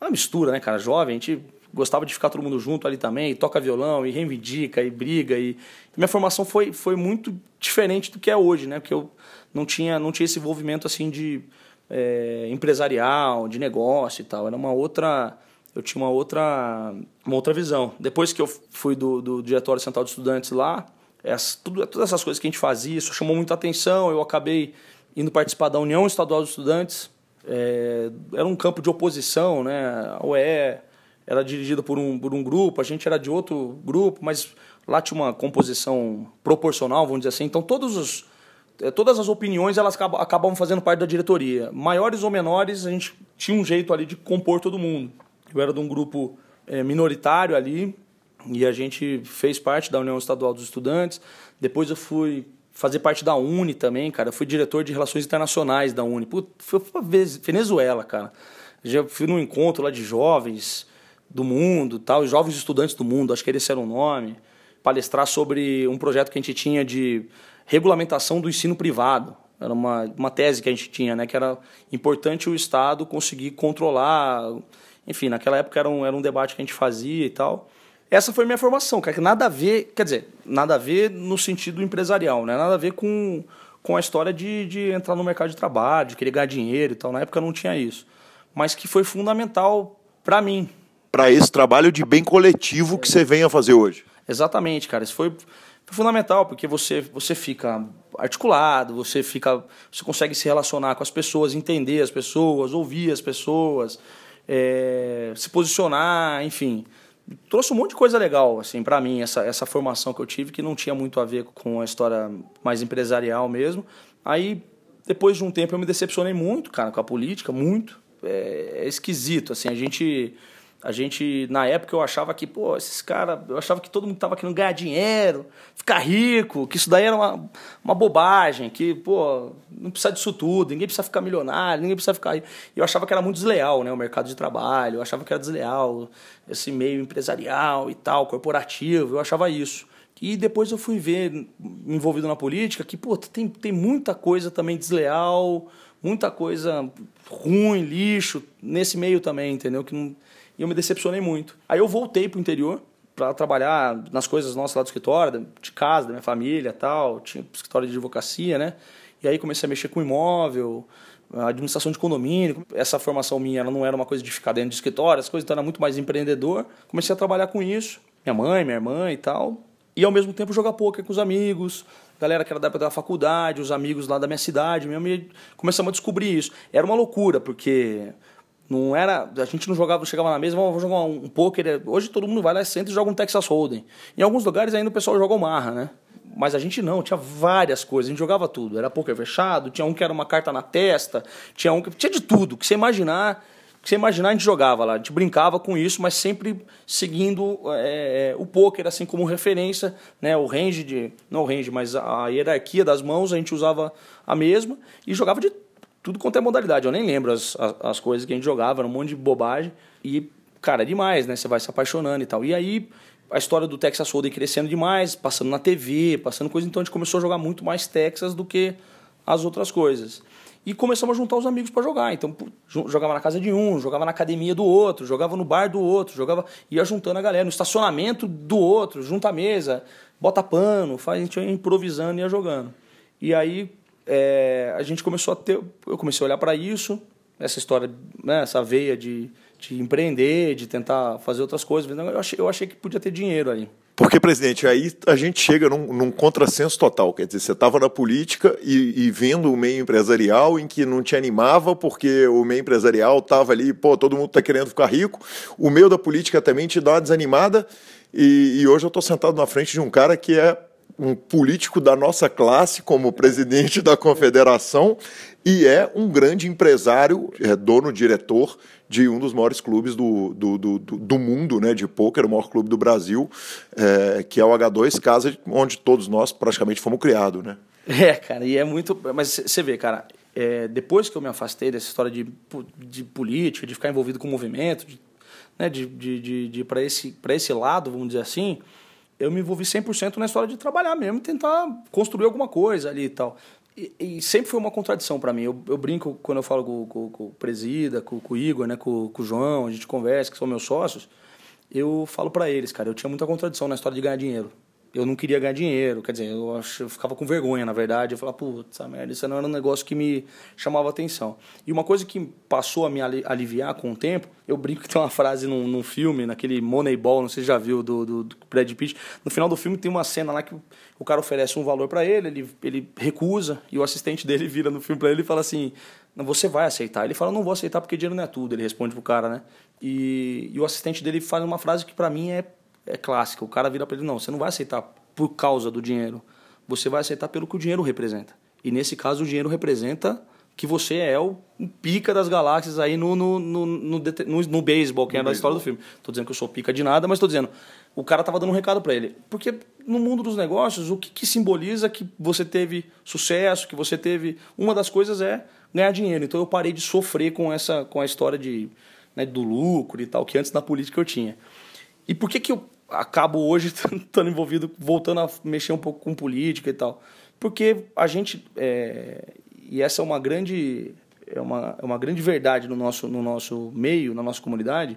Uma mistura, né, cara? Jovem, a gente gostava de ficar todo mundo junto ali também, toca violão e reivindica e briga. E minha formação foi, foi muito diferente do que é hoje, né? Porque eu não tinha, não tinha esse envolvimento assim de é, empresarial, de negócio e tal. Era uma outra. Eu tinha uma outra, uma outra visão. Depois que eu fui do, do Diretório Central de Estudantes lá, essa, tudo, todas essas coisas que a gente fazia, isso chamou muita atenção. Eu acabei indo participar da União Estadual de Estudantes. É, era um campo de oposição, né? A UE era dirigida por um, por um grupo, a gente era de outro grupo, mas lá tinha uma composição proporcional, vamos dizer assim. Então, todos os é, todas as opiniões elas acabam fazendo parte da diretoria. Maiores ou menores, a gente tinha um jeito ali de compor todo mundo. Eu era de um grupo é, minoritário ali e a gente fez parte da União Estadual dos Estudantes. Depois eu fui fazer parte da Uni também, cara. Eu fui diretor de Relações Internacionais da Uni. Putz, fui pra Venezuela, cara. Já fui num encontro lá de jovens do mundo, tal, jovens estudantes do mundo, acho que esse era o nome, palestrar sobre um projeto que a gente tinha de regulamentação do ensino privado. Era uma, uma tese que a gente tinha, né, que era importante o Estado conseguir controlar. Enfim, naquela época era um, era um debate que a gente fazia e tal. Essa foi minha formação, cara, que nada a ver, quer dizer, nada a ver no sentido empresarial, né? nada a ver com, com a história de, de entrar no mercado de trabalho, de querer ganhar dinheiro e tal. Na época não tinha isso. Mas que foi fundamental para mim. Para esse trabalho de bem coletivo que você vem a fazer hoje. Exatamente, cara. Isso foi foi fundamental, porque você, você fica articulado, você fica. Você consegue se relacionar com as pessoas, entender as pessoas, ouvir as pessoas, é, se posicionar, enfim. Trouxe um monte de coisa legal, assim, para mim, essa, essa formação que eu tive, que não tinha muito a ver com a história mais empresarial mesmo. Aí, depois de um tempo, eu me decepcionei muito, cara, com a política, muito. É, é esquisito, assim, a gente a gente, na época, eu achava que, pô, esses caras, eu achava que todo mundo tava querendo ganhar dinheiro, ficar rico, que isso daí era uma, uma bobagem, que, pô, não precisa disso tudo, ninguém precisa ficar milionário, ninguém precisa ficar. Eu achava que era muito desleal, né, o mercado de trabalho, eu achava que era desleal, esse meio empresarial e tal, corporativo, eu achava isso. E depois eu fui ver, envolvido na política, que, pô, tem, tem muita coisa também desleal, muita coisa ruim, lixo, nesse meio também, entendeu? Que não e eu me decepcionei muito. Aí eu voltei pro interior para trabalhar nas coisas nossas lá do escritório, de casa, da minha família tal. Tinha escritório de advocacia, né? E aí comecei a mexer com imóvel, administração de condomínio. Essa formação minha ela não era uma coisa de ficar dentro de escritório, as coisas então era muito mais empreendedor. Comecei a trabalhar com isso, minha mãe, minha irmã e tal. E ao mesmo tempo jogar poker com os amigos, galera que era da época da faculdade, os amigos lá da minha cidade, mesmo, e começamos a descobrir isso. Era uma loucura, porque não era. A gente não jogava, chegava na mesa, vamos jogar um, um poker. Hoje todo mundo vai lá, senta e joga um Texas Hold'em. Em alguns lugares ainda o pessoal joga o Marra, né? Mas a gente não, tinha várias coisas, a gente jogava tudo. Era poker fechado, tinha um que era uma carta na testa, tinha um que. Tinha de tudo, que você imaginar. Que você imaginar, a gente jogava lá, a gente brincava com isso, mas sempre seguindo é, o poker assim como referência, né? O range de. Não o range, mas a hierarquia das mãos a gente usava a mesma e jogava de tudo quanto é modalidade. Eu nem lembro as, as, as coisas que a gente jogava, era um monte de bobagem. E, cara, é demais, né? Você vai se apaixonando e tal. E aí a história do Texas Hold'em crescendo demais, passando na TV, passando coisa, então a gente começou a jogar muito mais Texas do que as outras coisas. E começamos a juntar os amigos para jogar. Então, jogava na casa de um, jogava na academia do outro, jogava no bar do outro, jogava ia juntando a galera, no estacionamento do outro, junta a mesa, bota pano, faz, a gente ia improvisando e ia jogando. E aí é, a gente começou a ter, eu comecei a olhar para isso, essa história, né, essa veia de de empreender, de tentar fazer outras coisas. Eu achei, eu achei que podia ter dinheiro aí. Porque, presidente, aí a gente chega num, num contrassenso total. Quer dizer, você estava na política e, e, vendo o meio empresarial em que não te animava, porque o meio empresarial estava ali, pô, todo mundo está querendo ficar rico. O meio da política também te dá uma desanimada. E, e hoje eu estou sentado na frente de um cara que é um político da nossa classe como presidente da confederação e é um grande empresário, é dono, diretor de um dos maiores clubes do, do, do, do mundo né, de pôquer, o maior clube do Brasil, é, que é o H2, casa onde todos nós praticamente fomos criados. Né? É, cara, e é muito. Mas você vê, cara, é, depois que eu me afastei dessa história de, de política, de ficar envolvido com o movimento, de, né, de, de, de, de para esse, esse lado, vamos dizer assim eu me envolvi 100% na história de trabalhar mesmo, tentar construir alguma coisa ali e tal. E, e sempre foi uma contradição para mim. Eu, eu, brinco quando eu falo com, com, com o Presida, com, com, o Igor, né, com, com o João, a gente conversa, que são meus sócios. Eu falo para eles, cara, eu tinha muita contradição na história de ganhar dinheiro eu não queria ganhar dinheiro, quer dizer, eu, eu ficava com vergonha, na verdade. Eu falava, putz, merda, isso não era um negócio que me chamava atenção. E uma coisa que passou a me aliviar com o tempo, eu brinco que tem uma frase num, num filme, naquele Moneyball, não sei se já viu, do, do, do Brad Pitt. No final do filme tem uma cena lá que o, cara oferece um valor para ele, ele, ele recusa, e o assistente dele vira no filme para ele e fala assim: você vai aceitar. Ele fala, não vou aceitar porque dinheiro não é tudo. Ele responde pro cara, né? E, e o assistente dele faz uma frase que para mim é é clássica. O cara vira para ele, não, você não vai aceitar por causa do dinheiro. Você vai aceitar pelo que o dinheiro representa. E nesse caso o dinheiro representa que você é o pica das galáxias aí no, no, no, no, no, no beisebol, que é a história do filme. Tô dizendo que eu sou pica de nada, mas tô dizendo, o cara tava dando um recado para ele. Porque no mundo dos negócios, o que, que simboliza que você teve sucesso, que você teve... Uma das coisas é ganhar dinheiro. Então eu parei de sofrer com essa com a história de, né, do lucro e tal, que antes na política eu tinha. E por que, que eu acabo hoje estando envolvido, voltando a mexer um pouco com política e tal. Porque a gente, é, e essa é uma grande, é uma, é uma grande verdade no nosso, no nosso meio, na nossa comunidade,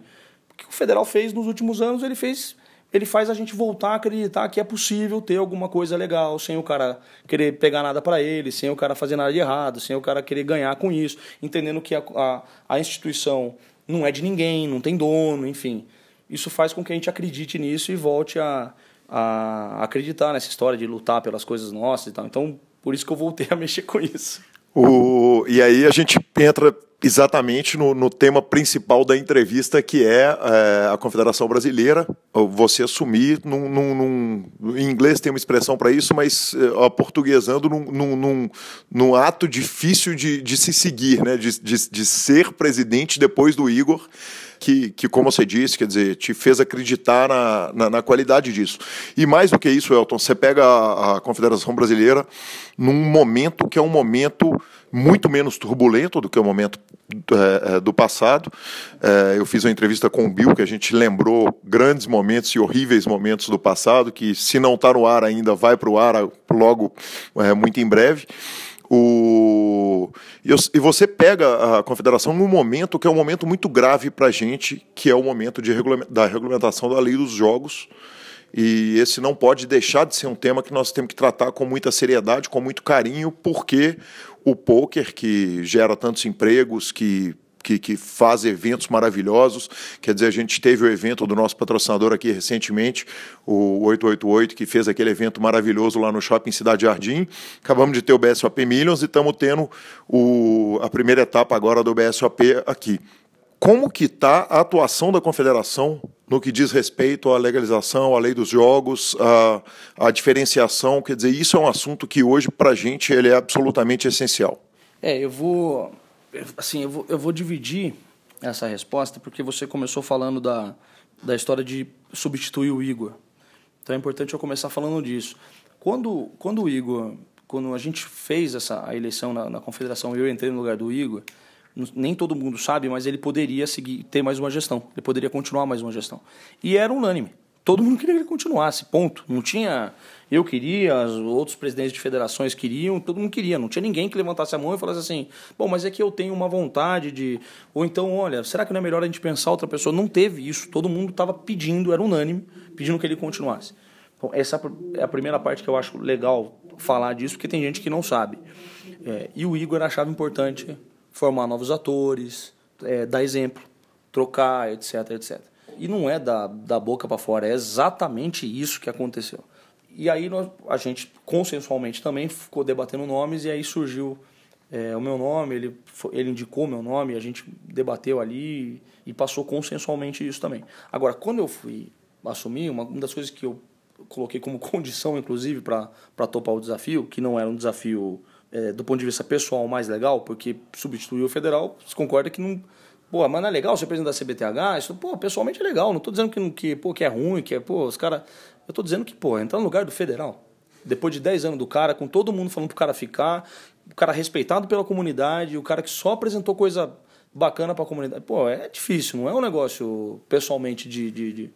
o que o federal fez nos últimos anos, ele fez ele faz a gente voltar a acreditar que é possível ter alguma coisa legal sem o cara querer pegar nada para ele, sem o cara fazer nada de errado, sem o cara querer ganhar com isso, entendendo que a, a, a instituição não é de ninguém, não tem dono, enfim isso faz com que a gente acredite nisso e volte a, a acreditar nessa história de lutar pelas coisas nossas e tal. Então, por isso que eu voltei a mexer com isso. O, e aí a gente entra exatamente no, no tema principal da entrevista, que é, é, a Confederação Brasileira. Você assumir, num, num, num em inglês tem uma expressão para isso, mas é, portuguesando num, num, num, ato difícil de, de se seguir, né? de, de, de ser presidente depois do Igor que, que, como você disse, quer dizer, te fez acreditar na, na, na qualidade disso. E mais do que isso, Elton, você pega a, a Confederação Brasileira num momento que é um momento muito menos turbulento do que o momento é, é, do passado. É, eu fiz uma entrevista com o Bill, que a gente lembrou grandes momentos e horríveis momentos do passado, que se não está no ar ainda, vai para o ar logo, é, muito em breve. O... E você pega a confederação num momento que é um momento muito grave para a gente, que é o momento de da regulamentação da lei dos jogos. E esse não pode deixar de ser um tema que nós temos que tratar com muita seriedade, com muito carinho, porque o poker, que gera tantos empregos, que que, que, faz eventos maravilhosos. Quer dizer, a gente teve o evento do nosso patrocinador aqui recentemente, o 888, que fez aquele evento maravilhoso lá no Shopping Cidade Jardim. Acabamos de ter o BSOP Millions e estamos tendo o, a primeira etapa agora do BSOP aqui. como que está a atuação da confederação no que diz respeito à legalização, à lei dos jogos, à, à diferenciação? Quer dizer, isso é um assunto que hoje, para a gente, ele é absolutamente essencial. É, eu vou, assim, eu vou, eu vou dividir essa resposta, porque você começou falando da, da história de substituir o Igor. Então é importante eu começar falando disso. Quando, quando o Igor, quando a gente fez essa a eleição na, na confederação, eu entrei no lugar do Igor, nem todo mundo sabe, mas ele poderia seguir ter mais uma gestão, ele poderia continuar mais uma gestão. E era unânime. Todo mundo queria que ele continuasse, ponto. Não tinha eu queria, os outros presidentes de federações queriam, todo mundo queria. Não tinha ninguém que levantasse a mão e falasse assim: bom, mas é que eu tenho uma vontade de. Ou então, olha, será que não é melhor a gente pensar outra pessoa? Não teve isso. Todo mundo estava pedindo, era unânime, pedindo que ele continuasse. Então, essa é a primeira parte que eu acho legal falar disso, porque tem gente que não sabe. É, e o Igor achava importante formar novos atores, é, dar exemplo, trocar, etc, etc. E não é da, da boca para fora, é exatamente isso que aconteceu. E aí nós, a gente consensualmente também ficou debatendo nomes e aí surgiu é, o meu nome, ele, ele indicou o meu nome, a gente debateu ali e passou consensualmente isso também. Agora, quando eu fui assumir, uma, uma das coisas que eu coloquei como condição, inclusive, para topar o desafio, que não era um desafio é, do ponto de vista pessoal mais legal, porque substituir o federal, você concorda que não. Pô, mas não é legal ser presidente da CBTH? Isso, pô, pessoalmente é legal. Não estou dizendo que, que, pô, que é ruim, que é, pô, os caras eu estou dizendo que, pô, entrar no lugar do federal, depois de 10 anos do cara, com todo mundo falando pro cara ficar, o cara respeitado pela comunidade, o cara que só apresentou coisa bacana para a comunidade. Pô, é difícil, não é um negócio pessoalmente de. de, de...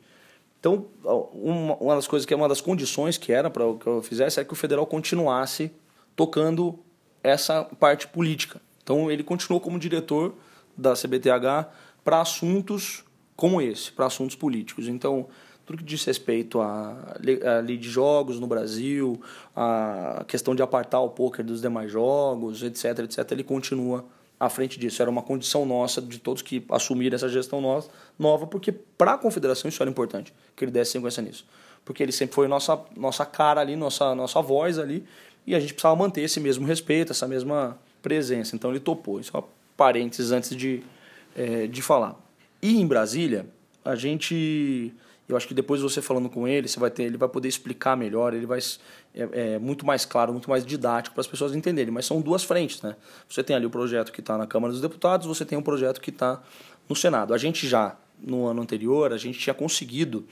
Então, uma, uma, das coisas que é uma das condições que era para que eu fizesse é que o federal continuasse tocando essa parte política. Então, ele continuou como diretor da CBTH para assuntos como esse, para assuntos políticos. Então, tudo que diz respeito à lei de jogos no Brasil, a questão de apartar o poker dos demais jogos, etc, etc, ele continua à frente disso. Era uma condição nossa de todos que assumiram essa gestão nova, porque para a confederação isso era importante, que ele desse sequência nisso. Porque ele sempre foi nossa, nossa cara ali, nossa, nossa voz ali, e a gente precisava manter esse mesmo respeito, essa mesma presença. Então ele topou. Isso é um parênteses antes de, é, de falar. E em Brasília, a gente eu acho que depois você falando com ele, você vai ter, ele vai poder explicar melhor, ele vai é, é muito mais claro, muito mais didático para as pessoas entenderem. Mas são duas frentes, né? Você tem ali o projeto que está na Câmara dos Deputados, você tem um projeto que está no Senado. A gente já no ano anterior a gente tinha conseguido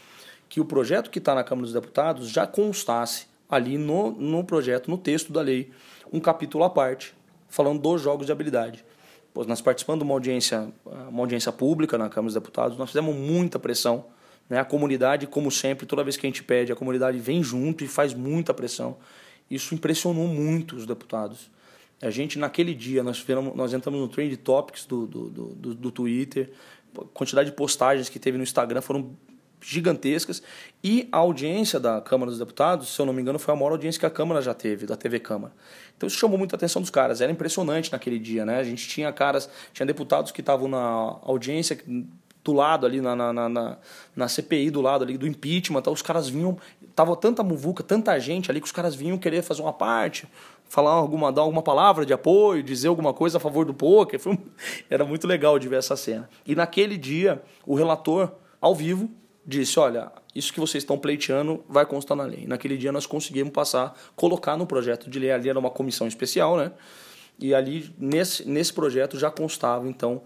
que o projeto que está na Câmara dos Deputados já constasse ali no, no projeto, no texto da lei, um capítulo à parte falando dos jogos de habilidade. Pois nós participando de uma audiência, uma audiência pública na Câmara dos Deputados, nós fizemos muita pressão né? A comunidade, como sempre, toda vez que a gente pede, a comunidade vem junto e faz muita pressão. Isso impressionou muito os deputados. A gente, naquele dia, nós, viramos, nós entramos no Trend Topics do, do, do, do Twitter, a quantidade de postagens que teve no Instagram foram gigantescas e a audiência da Câmara dos Deputados, se eu não me engano, foi a maior audiência que a Câmara já teve, da TV Câmara. Então isso chamou muita atenção dos caras, era impressionante naquele dia, né? A gente tinha caras, tinha deputados que estavam na audiência do lado ali na, na, na, na, CPI do lado ali do impeachment, tá, os caras vinham, tava tanta muvuca, tanta gente ali que os caras vinham querer fazer uma parte, falar alguma, dar alguma palavra de apoio, dizer alguma coisa a favor do poker, era muito legal de ver essa cena. E naquele dia, o relator ao vivo disse, olha, isso que vocês estão pleiteando vai constar na lei. E naquele dia nós conseguimos passar, colocar no projeto de lei, ali era uma comissão especial, né? E ali nesse, nesse projeto já constava então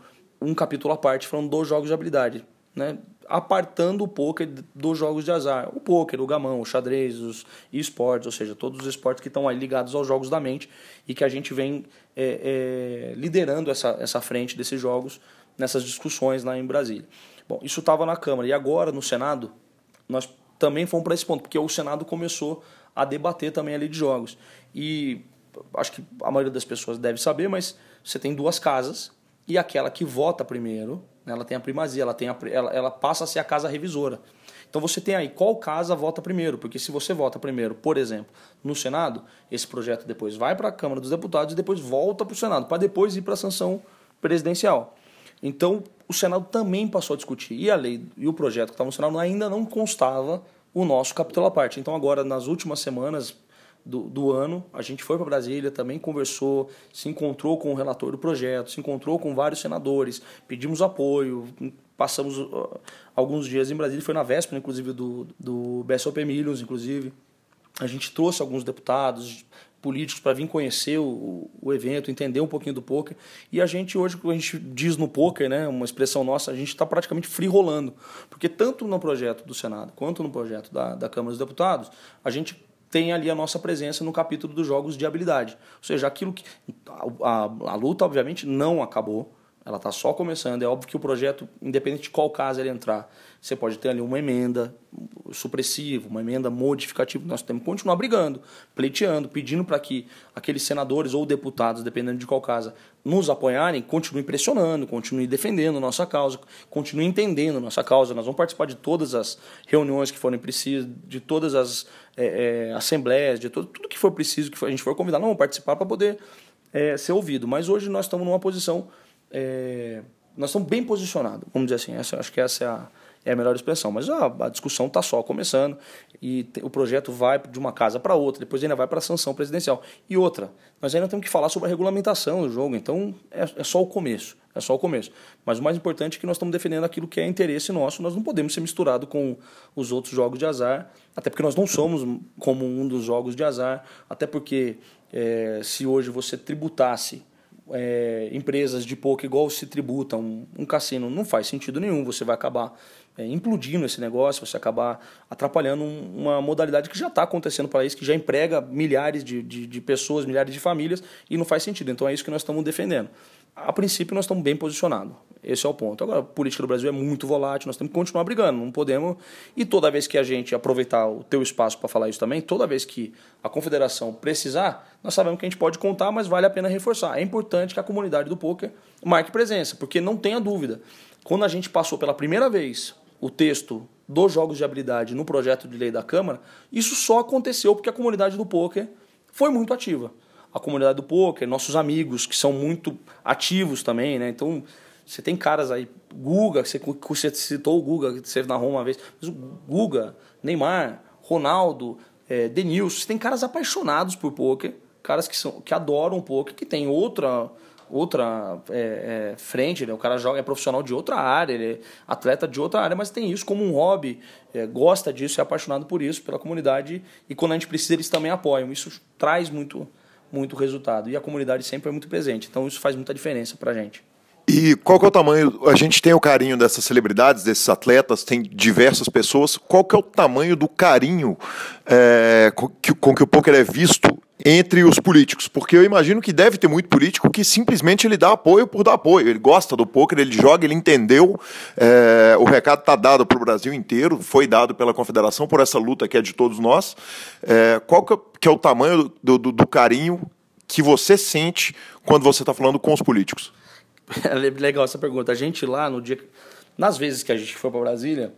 um capítulo à parte falando dos jogos de habilidade, né? apartando o poker dos jogos de azar. O poker, o gamão, o xadrez, os esportes, ou seja, todos os esportes que estão aí ligados aos jogos da mente e que a gente vem é, é, liderando essa, essa frente desses jogos nessas discussões lá em Brasília. Bom, isso estava na Câmara e agora no Senado nós também fomos para esse ponto, porque o Senado começou a debater também a lei de jogos. E acho que a maioria das pessoas deve saber, mas você tem duas casas e aquela que vota primeiro, né, ela tem a primazia, ela, tem a, ela, ela passa a ser a casa revisora. Então você tem aí qual casa vota primeiro, porque se você vota primeiro, por exemplo, no Senado, esse projeto depois vai para a Câmara dos Deputados e depois volta para o Senado, para depois ir para a sanção presidencial. Então o Senado também passou a discutir. E a lei e o projeto que estava no Senado ainda não constava o nosso capítulo à parte. Então agora, nas últimas semanas, do, do ano, a gente foi para Brasília, também conversou, se encontrou com o relator do projeto, se encontrou com vários senadores, pedimos apoio, passamos uh, alguns dias em Brasília, foi na véspera, inclusive, do, do BSOP Millions, inclusive. A gente trouxe alguns deputados, políticos para vir conhecer o, o, evento, entender um pouquinho do poker. E a gente hoje, como a gente diz no poker, né, uma expressão nossa, a gente está praticamente free rolando. Porque tanto no projeto do Senado quanto no projeto da, da Câmara dos Deputados, a gente tem ali a nossa presença no capítulo dos jogos de habilidade. Ou seja, aquilo que. A, a, a luta, obviamente, não acabou. Ela está só começando. É óbvio que o projeto, independente de qual caso ele entrar, você pode ter ali uma emenda supressiva, uma emenda modificativa. Nós temos que continuar brigando, pleiteando, pedindo para que aqueles senadores ou deputados, dependendo de qual caso, nos apoiarem, continuem pressionando, continuem defendendo nossa causa, continuem entendendo nossa causa. Nós vamos participar de todas as reuniões que forem precisas, de todas as é, é, assembleias, de todo, tudo que for preciso, que a gente for convidado, não vamos participar para poder é, ser ouvido. Mas hoje nós estamos numa posição. É, nós estamos bem posicionados, vamos dizer assim. Essa, acho que essa é a é a melhor expressão. Mas a, a discussão está só começando e te, o projeto vai de uma casa para outra, depois ainda vai para a sanção presidencial. E outra, nós ainda temos que falar sobre a regulamentação do jogo, então é, é só o começo. É só o começo. Mas o mais importante é que nós estamos defendendo aquilo que é interesse nosso. Nós não podemos ser misturados com os outros jogos de azar, até porque nós não somos como um dos jogos de azar, até porque é, se hoje você tributasse é, empresas de pouco igual se tributa um, um cassino, não faz sentido nenhum. Você vai acabar é, implodindo esse negócio, você acabar atrapalhando uma modalidade que já está acontecendo para isso, que já emprega milhares de, de, de, pessoas, milhares de famílias, e não faz sentido. Então é isso que nós estamos defendendo. A princípio, nós estamos bem posicionados. Esse é o ponto. Agora, a política do Brasil é muito volátil, nós temos que continuar brigando, não podemos. E toda vez que a gente aproveitar o teu espaço para falar isso também, toda vez que a confederação precisar, nós sabemos que a gente pode contar, mas vale a pena reforçar. É importante que a comunidade do poker marque presença, porque não tenha dúvida. Quando a gente passou pela primeira vez o texto dos jogos de habilidade no projeto de lei da Câmara, isso só aconteceu porque a comunidade do poker foi muito ativa. A comunidade do poker, nossos amigos que são muito ativos também, né? Então, você tem caras aí, Guga, você, você citou o Guga, que você narrou uma vez, mas o Guga, Neymar, Ronaldo, é, Denilson, você tem caras apaixonados por poker, caras que, são, que adoram poker, que tem outra outra é, é, frente, né? o cara joga, é profissional de outra área, ele é atleta de outra área, mas tem isso como um hobby, é, gosta disso, é apaixonado por isso, pela comunidade, e quando a gente precisa eles também apoiam. Isso traz muito, muito resultado, e a comunidade sempre é muito presente, então isso faz muita diferença para a gente. E qual que é o tamanho? A gente tem o carinho dessas celebridades, desses atletas, tem diversas pessoas. Qual que é o tamanho do carinho é, com, que, com que o poker é visto entre os políticos, porque eu imagino que deve ter muito político que simplesmente ele dá apoio por dar apoio. Ele gosta do poker, ele joga, ele entendeu. É, o recado está dado para o Brasil inteiro, foi dado pela Confederação por essa luta que é de todos nós. É, qual que é, que é, o tamanho do, do, do carinho que você sente quando você está falando com os políticos? É legal essa pergunta. A gente lá no dia, nas vezes que a gente foi para Brasília,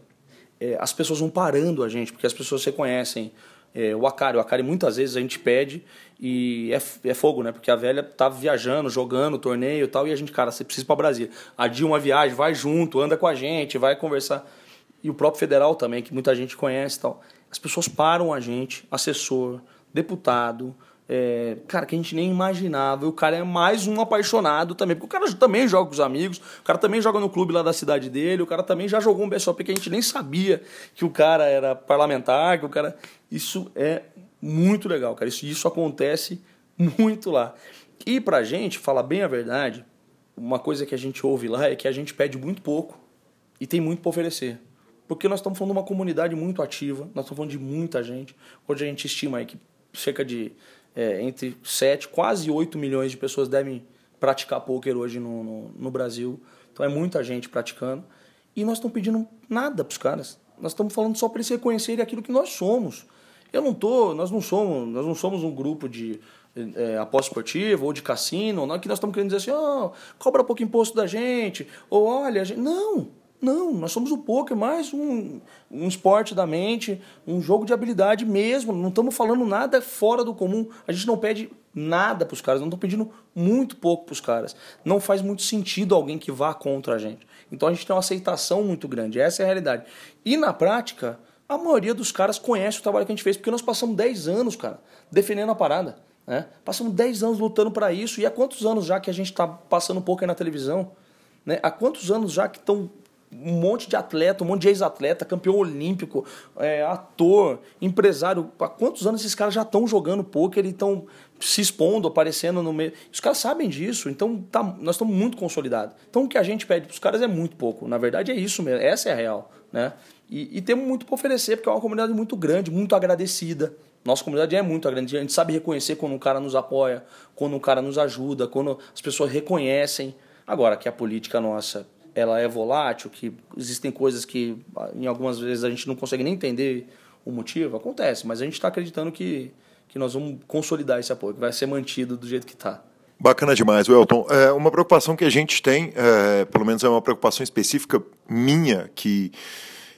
é, as pessoas vão parando a gente porque as pessoas se conhecem é, o Akari. O Akari muitas vezes a gente pede e é, é fogo, né? Porque a velha tá viajando, jogando torneio e tal, e a gente, cara, você precisa ir pra Brasília. Adia uma viagem, vai junto, anda com a gente, vai conversar. E o próprio federal também, que muita gente conhece e tal. As pessoas param a gente, assessor, deputado, é, cara, que a gente nem imaginava. E o cara é mais um apaixonado também. Porque o cara também joga com os amigos, o cara também joga no clube lá da cidade dele, o cara também já jogou um BSOP que a gente nem sabia que o cara era parlamentar, que o cara. Isso é muito legal, cara. Isso, isso acontece muito lá. E pra gente, falar bem a verdade, uma coisa que a gente ouve lá é que a gente pede muito pouco e tem muito para oferecer. Porque nós estamos falando de uma comunidade muito ativa, nós estamos falando de muita gente. Hoje a gente estima aí que cerca de é, entre 7, quase 8 milhões de pessoas devem praticar poker hoje no, no, no Brasil. Então é muita gente praticando. E nós estamos pedindo nada para os caras. Nós estamos falando só para eles reconhecerem aquilo que nós somos. Eu não tô, nós não somos, nós não somos um grupo de é, aposta esportiva ou de cassino, não, que nós estamos querendo dizer assim, oh, cobra pouco imposto da gente, ou olha, gente... não, não, nós somos o poker mais um, um esporte da mente, um jogo de habilidade mesmo. Não estamos falando nada fora do comum. A gente não pede nada para os caras, não estamos pedindo muito pouco para os caras. Não faz muito sentido alguém que vá contra a gente. Então a gente tem uma aceitação muito grande, essa é a realidade. E na prática, A maioria dos caras conhece o trabalho que a gente fez, porque nós passamos 10 anos, cara, defendendo a parada. Né? Passamos 10 anos lutando para isso. E há quantos anos já que a gente está passando um pouco na televisão? Né? Há quantos anos já que estão um monte de atleta, um monte de ex-atleta, campeão olímpico, é, ator, empresário. Há quantos anos esses caras já estão jogando poker e estão se expondo, aparecendo no meio? Os caras sabem disso, então tá, nós estamos muito consolidados. Então o que a gente pede para os caras é muito pouco. Na verdade é isso mesmo, essa é a real. Né? E, e temos muito para oferecer, porque é uma comunidade muito grande, muito agradecida. Nossa comunidade é muito grande. A gente sabe reconhecer quando um cara nos apoia, quando um cara nos ajuda, quando as pessoas reconhecem. Agora que a política nossa ela é volátil, que existem coisas que em algumas vezes a gente não consegue nem entender o motivo, acontece, mas a gente está acreditando que, que nós vamos consolidar esse apoio, que vai ser mantido do jeito que está. Bacana demais, Welton. É uma preocupação que a gente tem, é, pelo menos é uma preocupação específica minha, que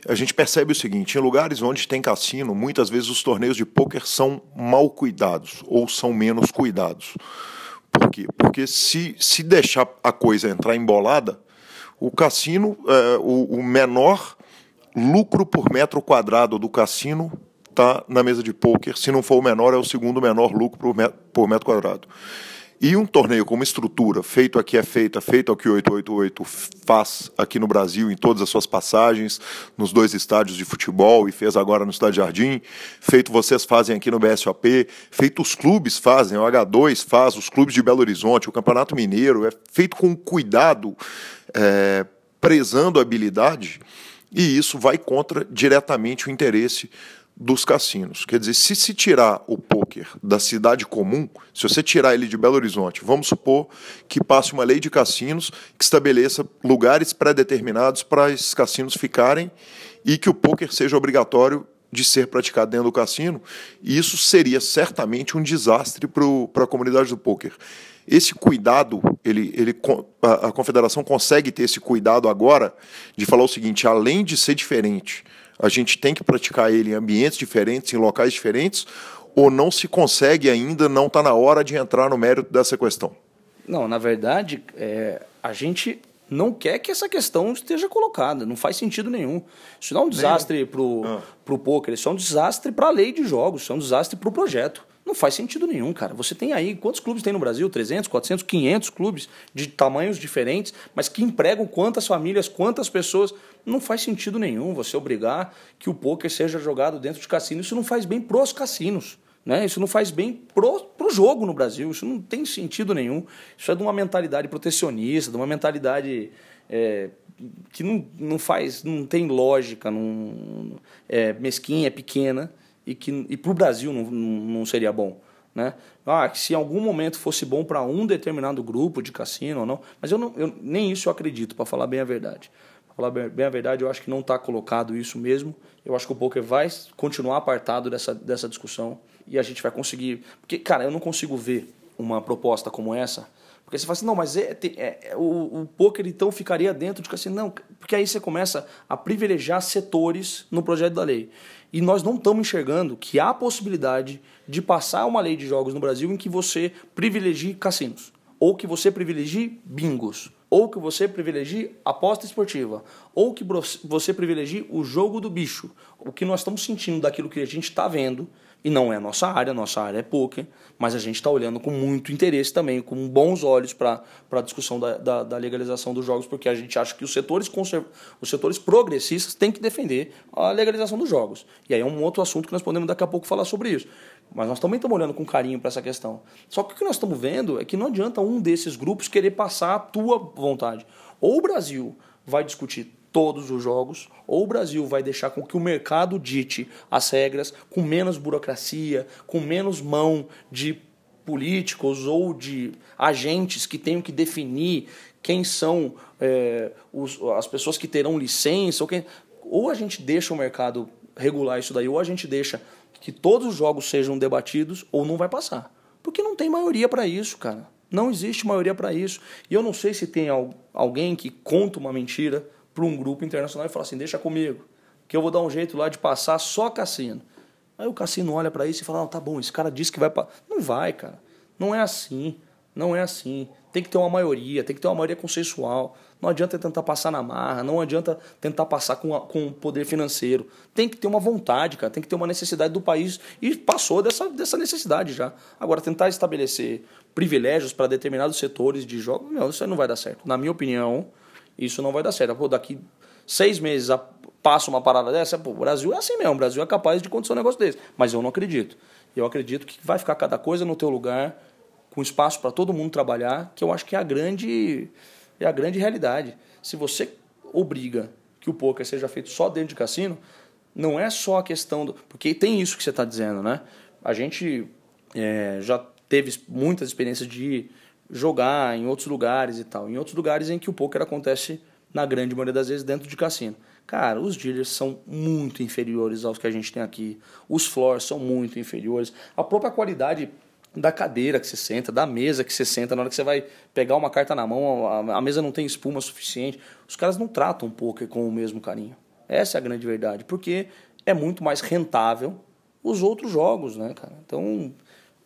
a gente percebe o seguinte: em lugares onde tem cassino, muitas vezes os torneios de pôquer são mal cuidados ou são menos cuidados. Por quê? Porque se, se deixar a coisa entrar embolada, o cassino, é, o, o menor lucro por metro quadrado do cassino está na mesa de pôquer. Se não for o menor, é o segundo menor lucro por metro, por metro quadrado. E um torneio com uma estrutura, feito aqui é feita, feito aqui o 888 faz aqui no Brasil, em todas as suas passagens, nos dois estádios de futebol e fez agora no Estádio Jardim, feito vocês fazem aqui no BSOP, feito os clubes fazem, o H2 faz, os clubes de Belo Horizonte, o Campeonato Mineiro, é feito com cuidado, é, prezando habilidade, e isso vai contra diretamente o interesse dos cassinos. Quer dizer, se se tirar o poker da cidade comum, se você tirar ele de Belo Horizonte, vamos supor que passe uma lei de cassinos que estabeleça lugares pré-determinados para esses cassinos ficarem e que o poker seja obrigatório de ser praticado dentro do cassino, isso seria certamente um desastre para a comunidade do poker. Esse cuidado, ele, ele, a, a confederação consegue ter esse cuidado agora de falar o seguinte: além de ser diferente, a gente tem que praticar ele em ambientes diferentes, em locais diferentes, ou não se consegue ainda, não está na hora de entrar no mérito dessa questão? Não, na verdade, é, a gente não quer que essa questão esteja colocada, não faz sentido nenhum. Isso não é um desastre para o ah. poker, isso é um desastre para a lei de jogos, isso é um desastre para o projeto. Não faz sentido nenhum, cara. Você tem aí, quantos clubes tem no Brasil? 300, 400, 500 clubes de tamanhos diferentes, mas que empregam quantas famílias, quantas pessoas. Não faz sentido nenhum você obrigar que o poker seja jogado dentro de cassinos. Isso não faz bem pros cassinos. Né? Isso não faz bem pro, pro jogo no Brasil. Isso não tem sentido nenhum. Isso é de uma mentalidade protecionista, de uma mentalidade é, que não, não faz, não tem lógica, não, é mesquinha, é pequena e que e para o Brasil não, não seria bom. Né? Ah, que se em algum momento fosse bom para um determinado grupo de cassino ou não, mas eu, não, eu nem isso eu acredito, para falar bem a verdade. Para falar bem, bem, a verdade, eu acho que não está colocado isso mesmo. Eu acho que o poker vai continuar apartado dessa, dessa discussão e a gente vai conseguir. Porque, cara, eu não consigo ver uma proposta como essa. Porque você fala assim, não, mas é, é, é o, o poker então ficaria dentro de cassino. Não, porque aí você começa a privilegiar setores no projeto da lei. E nós não estamos enxergando que há possibilidade de passar uma lei de jogos no Brasil em que você privilegie cassinos, ou que você privilegie bingos, ou que você privilegie aposta esportiva, ou que você privilegie o jogo do bicho. O que nós estamos sentindo daquilo que a gente está vendo e não é a nossa área, nossa área é poker, mas a gente está olhando com muito interesse também, com bons olhos para a discussão da, da, da, legalização dos jogos, porque a gente acha que os setores, conserv... os setores progressistas têm que defender a legalização dos jogos. E aí é um outro assunto que nós podemos daqui a pouco falar sobre isso. Mas nós também estamos olhando com carinho para essa questão. Só que o que nós estamos vendo é que não adianta um desses grupos querer passar a tua vontade. Ou o Brasil vai discutir todos os jogos, ou o Brasil vai deixar com que o mercado dite as regras com menos burocracia, com menos mão de políticos ou de agentes que tenham que definir quem são é, os, as pessoas que terão licença, ou, quem, ou a gente deixa o mercado regular isso daí, ou a gente deixa que todos os jogos sejam debatidos, ou não vai passar. Porque não tem maioria para isso, cara. Não existe maioria para isso. E eu não sei se tem alguém que conta uma mentira para um grupo internacional e fala assim: deixa comigo, que eu vou dar um jeito lá de passar só cassino. Aí o cassino olha para isso e fala: não, tá bom, esse cara disse que vai. Não vai, cara. Não é assim. Não é assim. Tem que ter uma maioria, tem que ter uma maioria consensual. Não adianta tentar passar na marra, não adianta tentar passar com, o com poder financeiro. Tem que ter uma vontade, cara, tem que ter uma necessidade do país e passou dessa, dessa necessidade já. Agora, tentar estabelecer privilégios para determinados setores de jogos, não, isso não vai dar certo. Na minha opinião, isso não vai dar certo. Pô, daqui seis meses passa uma parada dessa, pô, o Brasil é assim mesmo, o Brasil é capaz de acontecer um negócio desse. Mas eu não acredito. Eu acredito que vai ficar cada coisa no teu lugar com espaço para todo mundo trabalhar, que eu acho que é a grande é a grande realidade. Se você obriga que o poker seja feito só dentro de cassino, não é só a questão do. Porque tem isso que você está dizendo, né? A gente é, já teve muitas experiências de jogar em outros lugares e tal. Em outros lugares em que o poker acontece, na grande maioria das vezes, dentro de cassino. Cara, os dealers são muito inferiores aos que a gente tem aqui. Os floors são muito inferiores. A própria qualidade da cadeira que você senta, da mesa que você senta, na hora que você vai pegar uma carta na mão, a, mesa não tem espuma suficiente. Os caras não tratam um poker com o mesmo carinho. Essa é a grande verdade, porque é muito mais rentável os outros jogos, né, cara? Então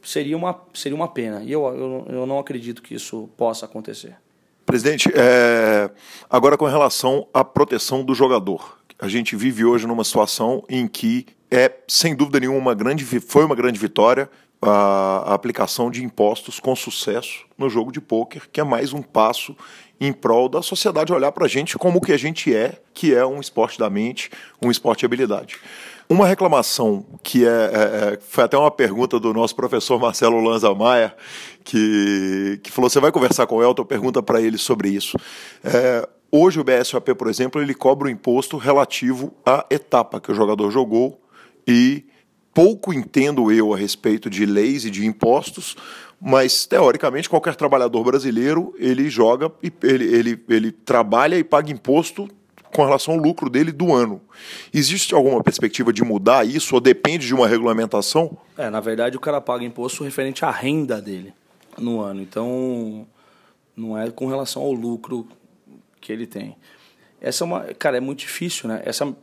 seria uma, seria uma pena. E eu, eu, eu não acredito que isso possa acontecer. Presidente, é... agora com relação à proteção do jogador. A gente vive hoje numa situação em que é, sem dúvida nenhuma, uma grande, foi uma grande vitória a, aplicação de impostos com sucesso no jogo de pôquer, que é mais um passo em prol da sociedade olhar para a gente como que a gente é, que é um esporte da mente, um esporte de habilidade. Uma reclamação que é, é, é foi até uma pergunta do nosso professor Marcelo Lanza Maia, que, que falou: você vai conversar com o Elton, pergunta para ele sobre isso. É, hoje o BSOP, por exemplo, ele cobra o imposto relativo à etapa que o jogador jogou e pouco entendo eu a respeito de leis e de impostos, mas teoricamente qualquer trabalhador brasileiro ele joga ele, ele, ele trabalha e paga imposto com relação ao lucro dele do ano. Existe alguma perspectiva de mudar isso ou depende de uma regulamentação? É, na verdade o cara paga imposto referente à renda dele no ano. Então não é com relação ao lucro que ele tem. Essa é uma, cara, é muito difícil, né? Essa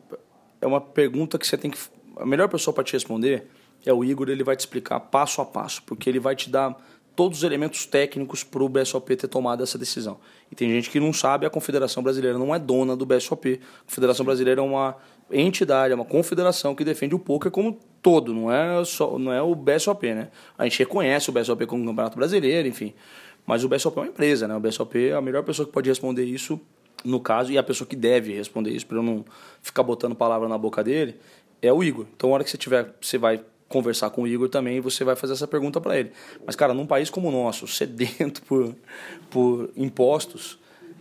é uma pergunta que você tem que a melhor pessoa para te responder é o Igor, ele vai te explicar passo a passo, porque ele vai te dar todos os elementos técnicos para o BSOP ter tomado essa decisão. E tem gente que não sabe, a Confederação Brasileira não é dona do BSOP. A Confederação Brasileira é uma entidade, é uma confederação que defende o poker como todo, não é só não é o BSOP, né? A gente reconhece o BSOP como Campeonato Brasileiro, enfim. Mas o BSOP é uma empresa, né? O BSOP é a melhor pessoa que pode responder isso no caso e a pessoa que deve responder isso para eu não ficar botando palavra na boca dele é o Igor. Então, a hora que você tiver, você vai conversar com o Igor também e você vai fazer essa pergunta para ele. Mas, cara, num país como o nosso, sedento por, por impostos,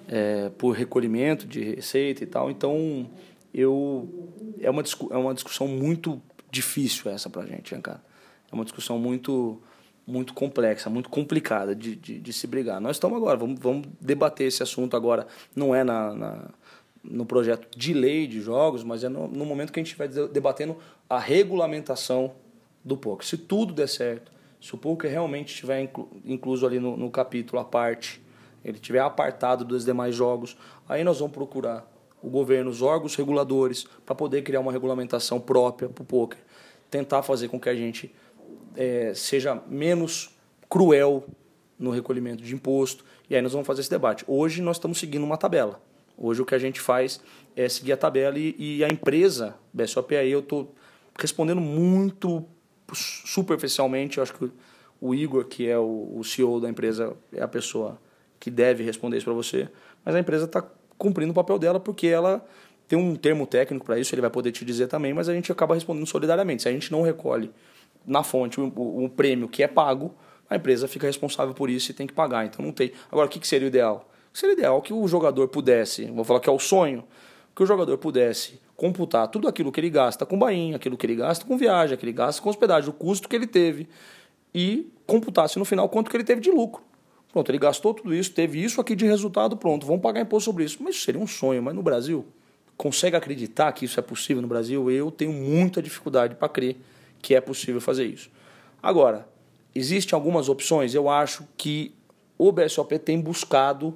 é, por recolhimento de receita e tal, então eu é uma, é uma discussão muito difícil essa para a gente, né, cara? É uma discussão muito muito complexa, muito complicada de, de, de, se brigar. Nós estamos agora, vamos, vamos debater esse assunto agora, não é na, na no projeto de lei de jogos, mas é no, no momento que a gente estiver debatendo a regulamentação do poker. Se tudo der certo, se o poker realmente estiver inclu, incluso ali no, no capítulo à parte, ele estiver apartado dos demais jogos, aí nós vamos procurar o governo, os órgãos reguladores, para poder criar uma regulamentação própria para o poker. Tentar fazer com que a gente é, seja menos cruel no recolhimento de imposto. E aí nós vamos fazer esse debate. Hoje nós estamos seguindo uma tabela. Hoje o que a gente faz é seguir a tabela e, e a empresa, BSOP, aí eu estou respondendo muito superficialmente, eu acho que o Igor, que é o, CEO da empresa, é a pessoa que deve responder isso para você, mas a empresa está cumprindo o papel dela porque ela tem um termo técnico para isso, ele vai poder te dizer também, mas a gente acaba respondendo solidariamente. Se a gente não recolhe na fonte o, o, o prêmio que é pago, a empresa fica responsável por isso e tem que pagar. Então não tem. Agora, o que, que seria o ideal? Seria ideal que o jogador pudesse, vou falar que é o sonho, que o jogador pudesse computar tudo aquilo que ele gasta com bainha, aquilo que ele gasta com viagem, aquilo que ele gasta com hospedagem, o custo que ele teve e computasse no final quanto que ele teve de lucro. Pronto, ele gastou tudo isso, teve isso aqui de resultado, pronto, vamos pagar imposto sobre isso. Mas isso seria um sonho, mas no Brasil, consegue acreditar que isso é possível no Brasil? Eu tenho muita dificuldade para crer que é possível fazer isso. Agora, existem algumas opções, eu acho que o BSOP tem buscado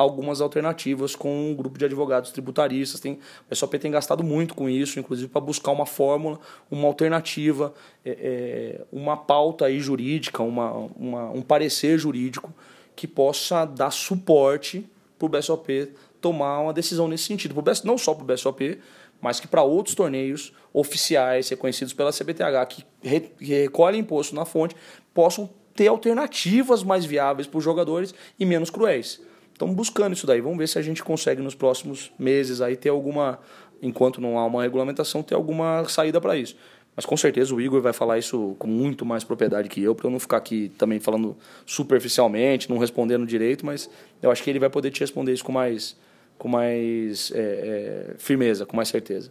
algumas alternativas com um grupo de advogados tributaristas. Tem, o SOP tem gastado muito com isso, inclusive para buscar uma fórmula, uma alternativa, é, é, uma pauta aí jurídica, uma, uma, um parecer jurídico que possa dar suporte para o BSOP tomar uma decisão nesse sentido. Pro BS, não só para o BSOP, mas que para outros torneios oficiais reconhecidos pela CBTH que, re, que recolhem imposto na fonte possam ter alternativas mais viáveis para os jogadores e menos cruéis. Estamos buscando isso daí. Vamos ver se a gente consegue nos próximos meses aí ter alguma, enquanto não há uma regulamentação, ter alguma saída para isso. Mas com certeza o Igor vai falar isso com muito mais propriedade que eu, para eu não ficar aqui também falando superficialmente, não respondendo direito, mas eu acho que ele vai poder te responder isso com mais, com mais é, é, firmeza, com mais certeza.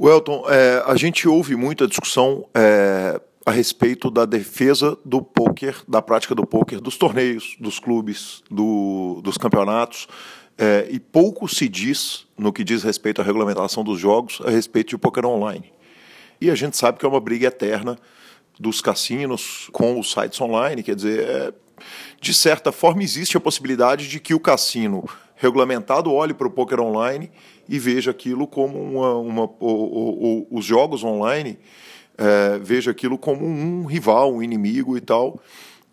Welton, é, a gente ouve muita discussão é, a respeito da defesa do poker, da prática do poker, dos torneios, dos clubes, do, dos campeonatos, é, e pouco se diz no que diz respeito à regulamentação dos jogos a respeito de poker online. E a gente sabe que é uma briga eterna dos cassinos com os sites online, quer dizer, é, de certa forma existe a possibilidade de que o cassino regulamentado olhe para o poker online e veja aquilo como uma, uma o, o, o, os jogos online é, veja aquilo como um rival, um inimigo e tal.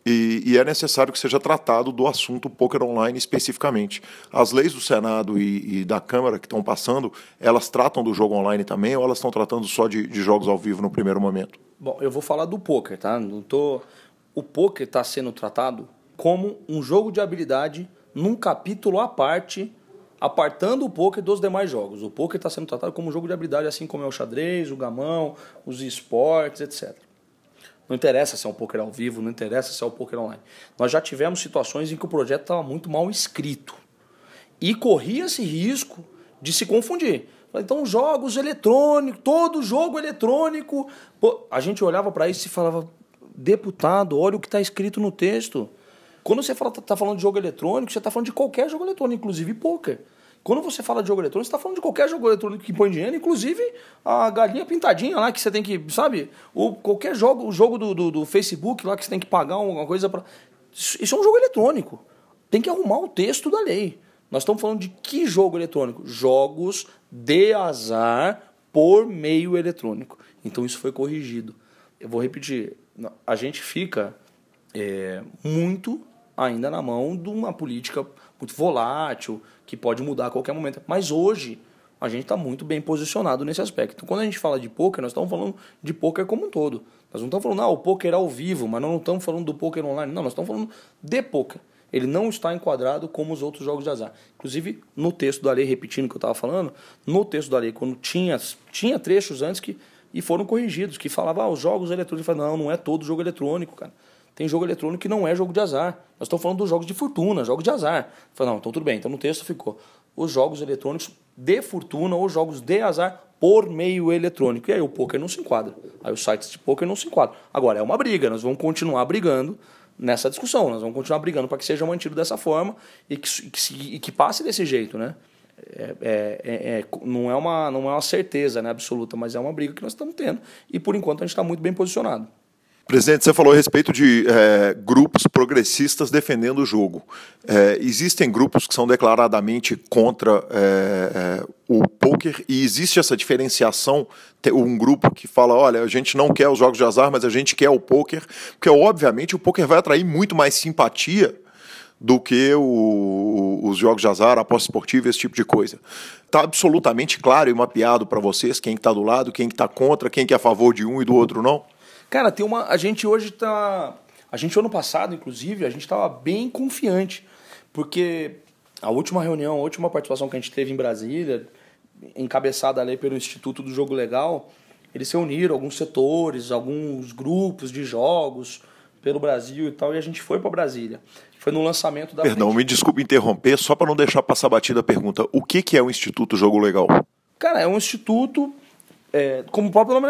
E, e, é necessário que seja tratado do assunto poker online especificamente. As leis do Senado e, e da Câmara que estão passando, elas tratam do jogo online também ou elas estão tratando só de, de, jogos ao vivo no primeiro momento? Bom, eu vou falar do poker, tá? Não tô... O poker está sendo tratado como um jogo de habilidade num capítulo à parte, apartando o poker dos demais jogos. O poker está sendo tratado como um jogo de habilidade, assim como é o xadrez, o gamão, os esportes, etc. Não interessa se é um poker ao vivo, não interessa se é um poker online. Nós já tivemos situações em que o projeto estava muito mal escrito. E corria esse risco de se confundir. Então, jogos eletrônicos, todo jogo eletrônico. Pô, a gente olhava para isso e falava, deputado, olha o que está escrito no texto. Quando você fala, tá falando de jogo eletrônico, você está falando de qualquer jogo eletrônico, inclusive poker. Quando você fala de jogo eletrônico, você está falando de qualquer jogo eletrônico que põe dinheiro, inclusive a galinha pintadinha lá que você tem que, sabe? Ou qualquer jogo, o jogo do, do, do Facebook lá que você tem que pagar alguma coisa para. Isso é um jogo eletrônico. Tem que arrumar o texto da lei. Nós estamos falando de que jogo eletrônico? Jogos de azar por meio eletrônico. Então isso foi corrigido. Eu vou repetir. A gente fica é, muito ainda na mão de uma política muito volátil, que pode mudar a qualquer momento. Mas hoje a gente está muito bem posicionado nesse aspecto. Então, quando a gente fala de poker, nós estamos falando de poker como um todo. Nós não estamos falando, ah, o poker ao vivo, mas não estamos falando do poker online. Não, nós estamos falando de poker. Ele não está enquadrado como os outros jogos de azar. Inclusive, no texto da lei, repetindo o que eu estava falando, no texto da lei, quando tinha, tinha trechos antes que e foram corrigidos, que falava, ah, os jogos eletrônicos. Eu não, não é todo jogo eletrônico, cara. Tem jogo eletrônico que não é jogo de azar. Nós estamos falando dos jogos de fortuna, jogos de azar. Falei, não, então tudo bem. Então no texto ficou os jogos eletrônicos de fortuna ou jogos de azar por meio eletrônico. E aí o poker não se enquadra. Aí os sites de poker não se enquadram. Agora, é uma briga, nós vamos continuar brigando nessa discussão. Nós vamos continuar brigando para que seja mantido dessa forma e que, que, e que passe desse jeito, né? É, é, é, é, não, é uma, não é uma certeza né, absoluta, mas é uma briga que nós estamos tendo. E por enquanto a gente está muito bem posicionado. Presidente, você falou a respeito de é, grupos progressistas defendendo o jogo. É, existem grupos que são declaradamente contra é, é o poker e existe essa diferenciação? Um grupo que fala, olha, a gente não quer os jogos de azar, mas a gente quer o poker, porque obviamente o poker vai atrair muito mais simpatia do que o, os jogos de azar, aposta esportiva, esse tipo de coisa. Está absolutamente claro e mapeado para vocês quem está do lado, quem está contra, quem que é a favor de um e do outro não? Cara, tem uma. A gente hoje tá. A gente, ano passado, inclusive, a gente estava bem confiante, porque a última reunião, a última participação que a gente teve em Brasília, encabeçada ali pelo Instituto do Jogo Legal, eles se uniram, alguns setores, alguns grupos de jogos pelo Brasil e tal, e a gente foi para Brasília. Foi no lançamento da. Perdão, frente. me desculpe interromper, só para não deixar passar batida a pergunta: o que, que é o Instituto Jogo Legal? Cara, é um instituto é, como o próprio nome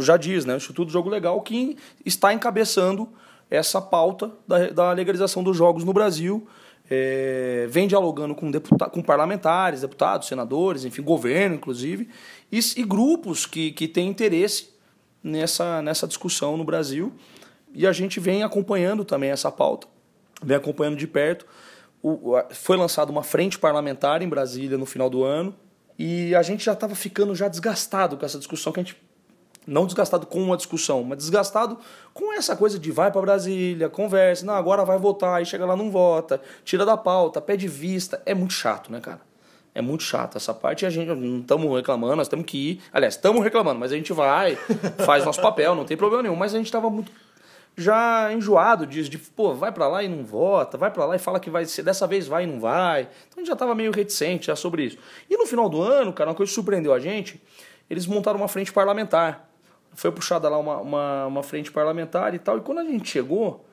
já diz, né, o Instituto Jogo Legal, que está encabeçando essa pauta da, da legalização dos jogos no Brasil, é, vem dialogando com, deputa com parlamentares, deputados, senadores, enfim, governo, inclusive, e, e, grupos que, que têm interesse nessa, nessa discussão no Brasil. E a gente vem acompanhando também essa pauta, vem acompanhando de perto. O, foi lançada uma frente parlamentar em Brasília no final do ano, e a gente já estava ficando já desgastado com essa discussão que a gente Não desgastado com uma discussão, mas desgastado com essa coisa de vai para Brasília, conversa, não, agora vai votar, aí chega lá não vota, tira da pauta, pede vista. É muito chato, né, cara? É muito chato essa parte e a gente não estamos reclamando, nós temos que ir. Aliás, estamos reclamando, mas a gente vai, faz nosso papel, não tem problema nenhum. Mas a gente estava muito já enjoado disso, de, pô, vai para lá e não vota, vai para lá e fala que vai ser, dessa vez vai e não vai. Então a gente já estava meio reticente já sobre isso. E no final do ano, cara, uma coisa que surpreendeu a gente, eles montaram uma frente parlamentar. Foi puxada lá uma, uma, uma frente parlamentar e tal. E quando a gente chegou,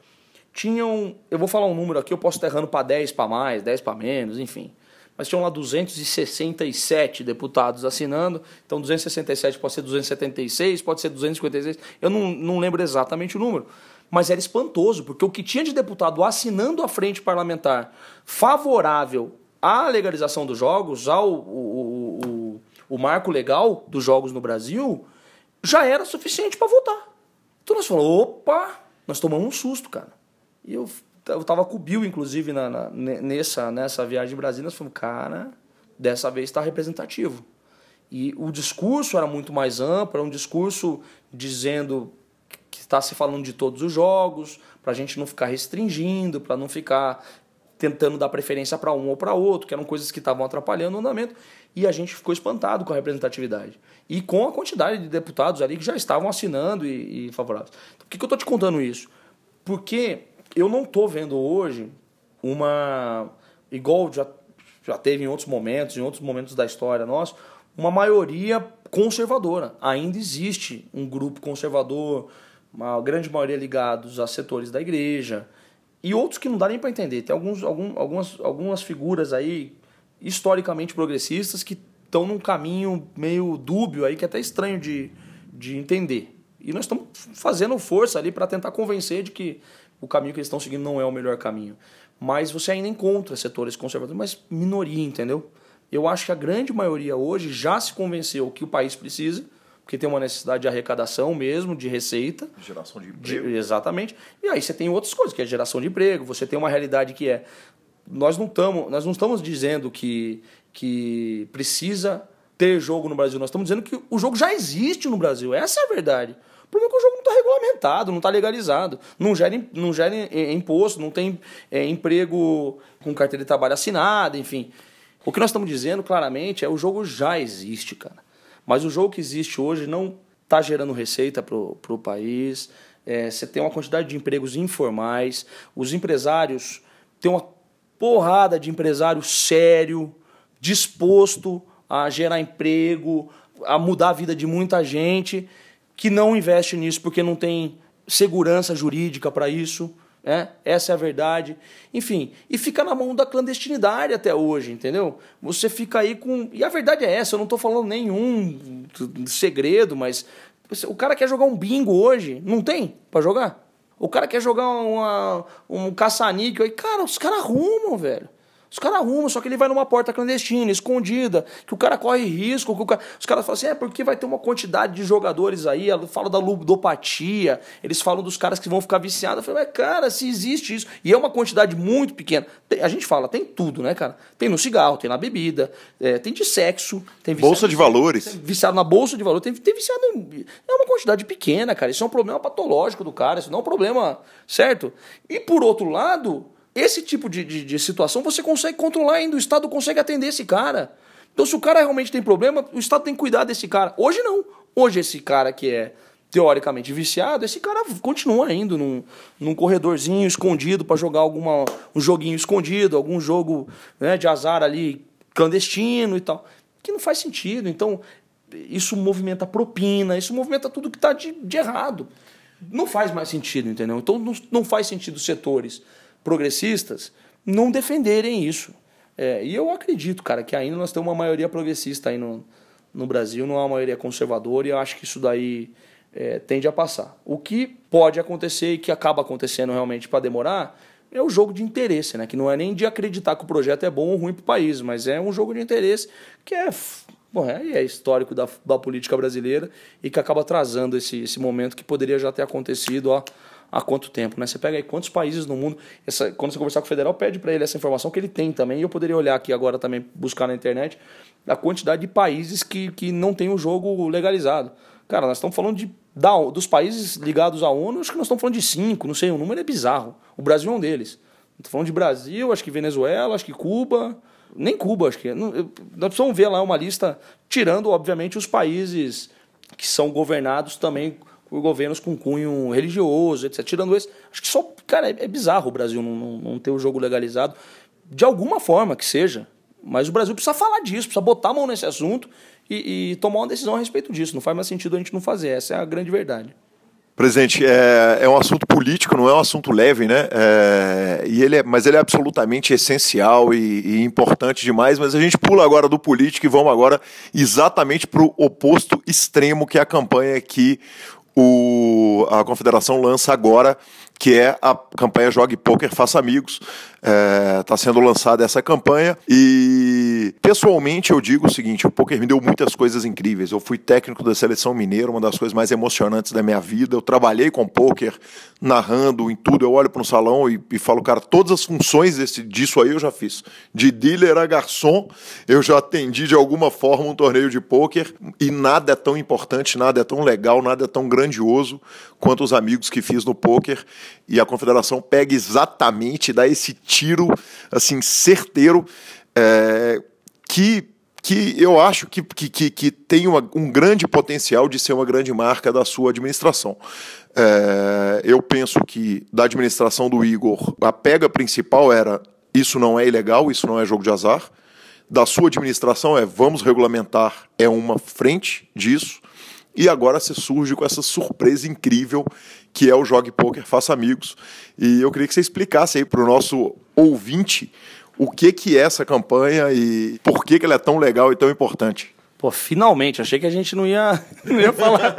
tinham, eu vou falar um número aqui, eu posso estar errando para 10 para mais, 10 para menos, enfim mas tinham lá 267 deputados assinando. Então 267 pode ser 276, pode ser 256. Eu não, não lembro exatamente o número. Mas era espantoso, porque o que tinha de deputado assinando a frente parlamentar favorável à legalização dos jogos, ao o, o, o marco legal dos jogos no Brasil, já era suficiente para votar. Então nós falamos, opa, nós tomamos um susto, cara. E eu eu tava com o Bill, inclusive, na, na, nessa, nessa viagem em Brasília, nós falamos, cara, dessa vez está representativo. E o discurso era muito mais amplo, era um discurso dizendo que está se falando de todos os jogos, para a gente não ficar restringindo, para não ficar tentando dar preferência para um ou para outro, que eram coisas que estavam atrapalhando o andamento, e a gente ficou espantado com a representatividade. E com a quantidade de deputados ali que já estavam assinando e, e favoráveis. Então, por que, que eu estou te contando isso? Porque eu não estou vendo hoje uma. Igual já, já teve em outros momentos, em outros momentos da história nossa, uma maioria conservadora. Ainda existe um grupo conservador, uma grande maioria ligados a setores da igreja, e outros que não dá nem para entender. Tem alguns, algum, algumas, algumas figuras aí historicamente progressistas que estão num caminho meio dúbio aí, que é até estranho de, de entender. E nós estamos fazendo força ali para tentar convencer de que o caminho que eles estão seguindo não é o melhor caminho. Mas você ainda encontra setores conservadores, mas minoria, entendeu? Eu acho que a grande maioria hoje já se convenceu que o país precisa, porque tem uma necessidade de arrecadação mesmo, de receita. Geração de emprego. De, exatamente. E aí você tem outras coisas, que é geração de emprego, você tem uma realidade que é. Nós não, tamo, nós não estamos dizendo que, que precisa ter jogo no Brasil, nós estamos dizendo que o jogo já existe no Brasil. Essa é a verdade problema é que o jogo não está regulamentado, não está legalizado, não gera, não gera imposto, não tem é, emprego com carteira de trabalho assinada, enfim. O que nós estamos dizendo claramente é o jogo já existe, cara. Mas o jogo que existe hoje não está gerando receita para o país. É, você tem uma quantidade de empregos informais. Os empresários têm uma porrada de empresário sério, disposto a gerar emprego, a mudar a vida de muita gente que não investe nisso porque não tem segurança jurídica para isso. Né? Essa é a verdade. Enfim, e fica na mão da clandestinidade até hoje, entendeu? Você fica aí com. E a verdade é essa, eu não estou falando nenhum segredo, mas o cara quer jogar um bingo hoje, não tem para jogar? O cara quer jogar uma, um caça-níquel aí, cara, os caras arrumam, velho. Os caras arrumam, só que ele vai numa porta clandestina, escondida, que o cara corre risco, que o cara... os caras falam assim, é porque vai ter uma quantidade de jogadores aí, fala da ludopatia, eles falam dos caras que vão ficar viciados. Eu falei, mas cara, se existe isso, e é uma quantidade muito pequena. Tem, a gente fala, tem tudo, né, cara? Tem no cigarro, tem na bebida, é, tem de sexo, tem Bolsa de valores. Tem viciado na bolsa de valores, tem, tem viciado. Em, é uma quantidade pequena, cara. Isso é um problema patológico do cara, isso não é um problema, certo? E por outro lado, esse tipo de, de, de, situação você consegue controlar ainda, o Estado consegue atender esse cara. Então, se o cara realmente tem problema, o Estado tem que cuidar desse cara. Hoje não. Hoje, esse cara que é teoricamente viciado, esse cara continua indo num, num corredorzinho escondido para jogar alguma, um joguinho escondido, algum jogo né, de azar ali clandestino e tal. Que não faz sentido. Então, isso movimenta propina, isso movimenta tudo que está de, de errado. Não faz mais sentido, entendeu? Então, não, não faz sentido setores progressistas não defenderem isso. É, e eu acredito, cara, que ainda nós temos uma maioria progressista aí no, no Brasil, não é uma maioria conservadora, e eu acho que isso daí é, tende a passar. O que pode acontecer e que acaba acontecendo realmente para demorar é o jogo de interesse, né? Que não é nem de acreditar que o projeto é bom ou ruim para o país, mas é um jogo de interesse que é, bom, é, é histórico da, da política brasileira e que acaba atrasando esse, esse momento que poderia já ter acontecido ó, há quanto tempo, né? Você pega aí quantos países no mundo, essa, quando você conversar com o federal, pede para ele essa informação que ele tem também, e eu poderia olhar aqui agora também, buscar na internet, a quantidade de países que, que não tem o jogo legalizado. Cara, nós estamos falando de, da, dos países ligados à ONU, acho que nós estamos falando de cinco, não sei, o número é bizarro. O Brasil é um deles. Estou falando de Brasil, acho que Venezuela, acho que Cuba. Nem Cuba, acho que. Não, nós precisamos ver lá uma lista, tirando, obviamente, os países que são governados também por governos com cunho religioso, etc. Tirando esse, acho que só. Cara, é, é bizarro o Brasil não, não, não ter o jogo legalizado, de alguma forma que seja. Mas o Brasil precisa falar disso, precisa botar a mão nesse assunto e, e tomar uma decisão a respeito disso. Não faz mais sentido a gente não fazer. Essa é a grande verdade. Presidente, é, é, um assunto político, não é um assunto leve, né? É, e ele é, mas ele é absolutamente essencial e, e, importante demais. Mas a gente pula agora do político e vamos agora exatamente para o oposto extremo, que é a campanha que o, a Confederação lança agora que é a campanha Jogue Poker, Faça Amigos. Está é, sendo lançada essa campanha e, pessoalmente, eu digo o seguinte: o poker me deu muitas coisas incríveis. Eu fui técnico da seleção mineira, uma das coisas mais emocionantes da minha vida. Eu trabalhei com poker, narrando em tudo. Eu olho para um salão e, e, falo, cara, todas as funções desse, disso aí eu já fiz. De dealer a garçom, eu já atendi de alguma forma um torneio de poker e nada é tão importante, nada é tão legal, nada é tão grandioso quanto os amigos que fiz no poker e a confederação pega exatamente, dá esse tiro assim certeiro é, que que eu acho que, que, que tem uma, um grande potencial de ser uma grande marca da sua administração. É, eu penso que da administração do Igor, a pega principal era isso não é ilegal, isso não é jogo de azar. Da sua administração é vamos regulamentar, é uma frente disso. E agora você surge com essa surpresa incrível que é o Jogue Poker Faça Amigos. E eu queria que você explicasse aí para o nosso ouvinte o que, que é essa campanha e por que, que ela é tão legal e tão importante. Pô, finalmente, achei que a gente não ia, não ia, falar,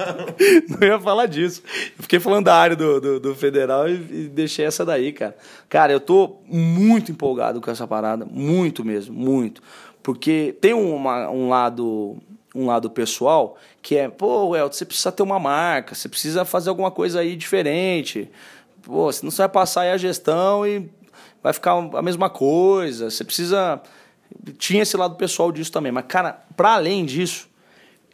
não ia falar disso. Fiquei falando da área do, do, do federal e, e, deixei essa daí, cara. Cara, eu tô muito empolgado com essa parada, muito mesmo, muito. Porque tem uma, um lado um lado pessoal, que é, pô, El, você precisa ter uma marca, você precisa fazer alguma coisa aí diferente. Pô, senão você vai passar aí a gestão e vai ficar a mesma coisa. Você precisa. Tinha esse lado pessoal disso também. Mas, cara, para além disso,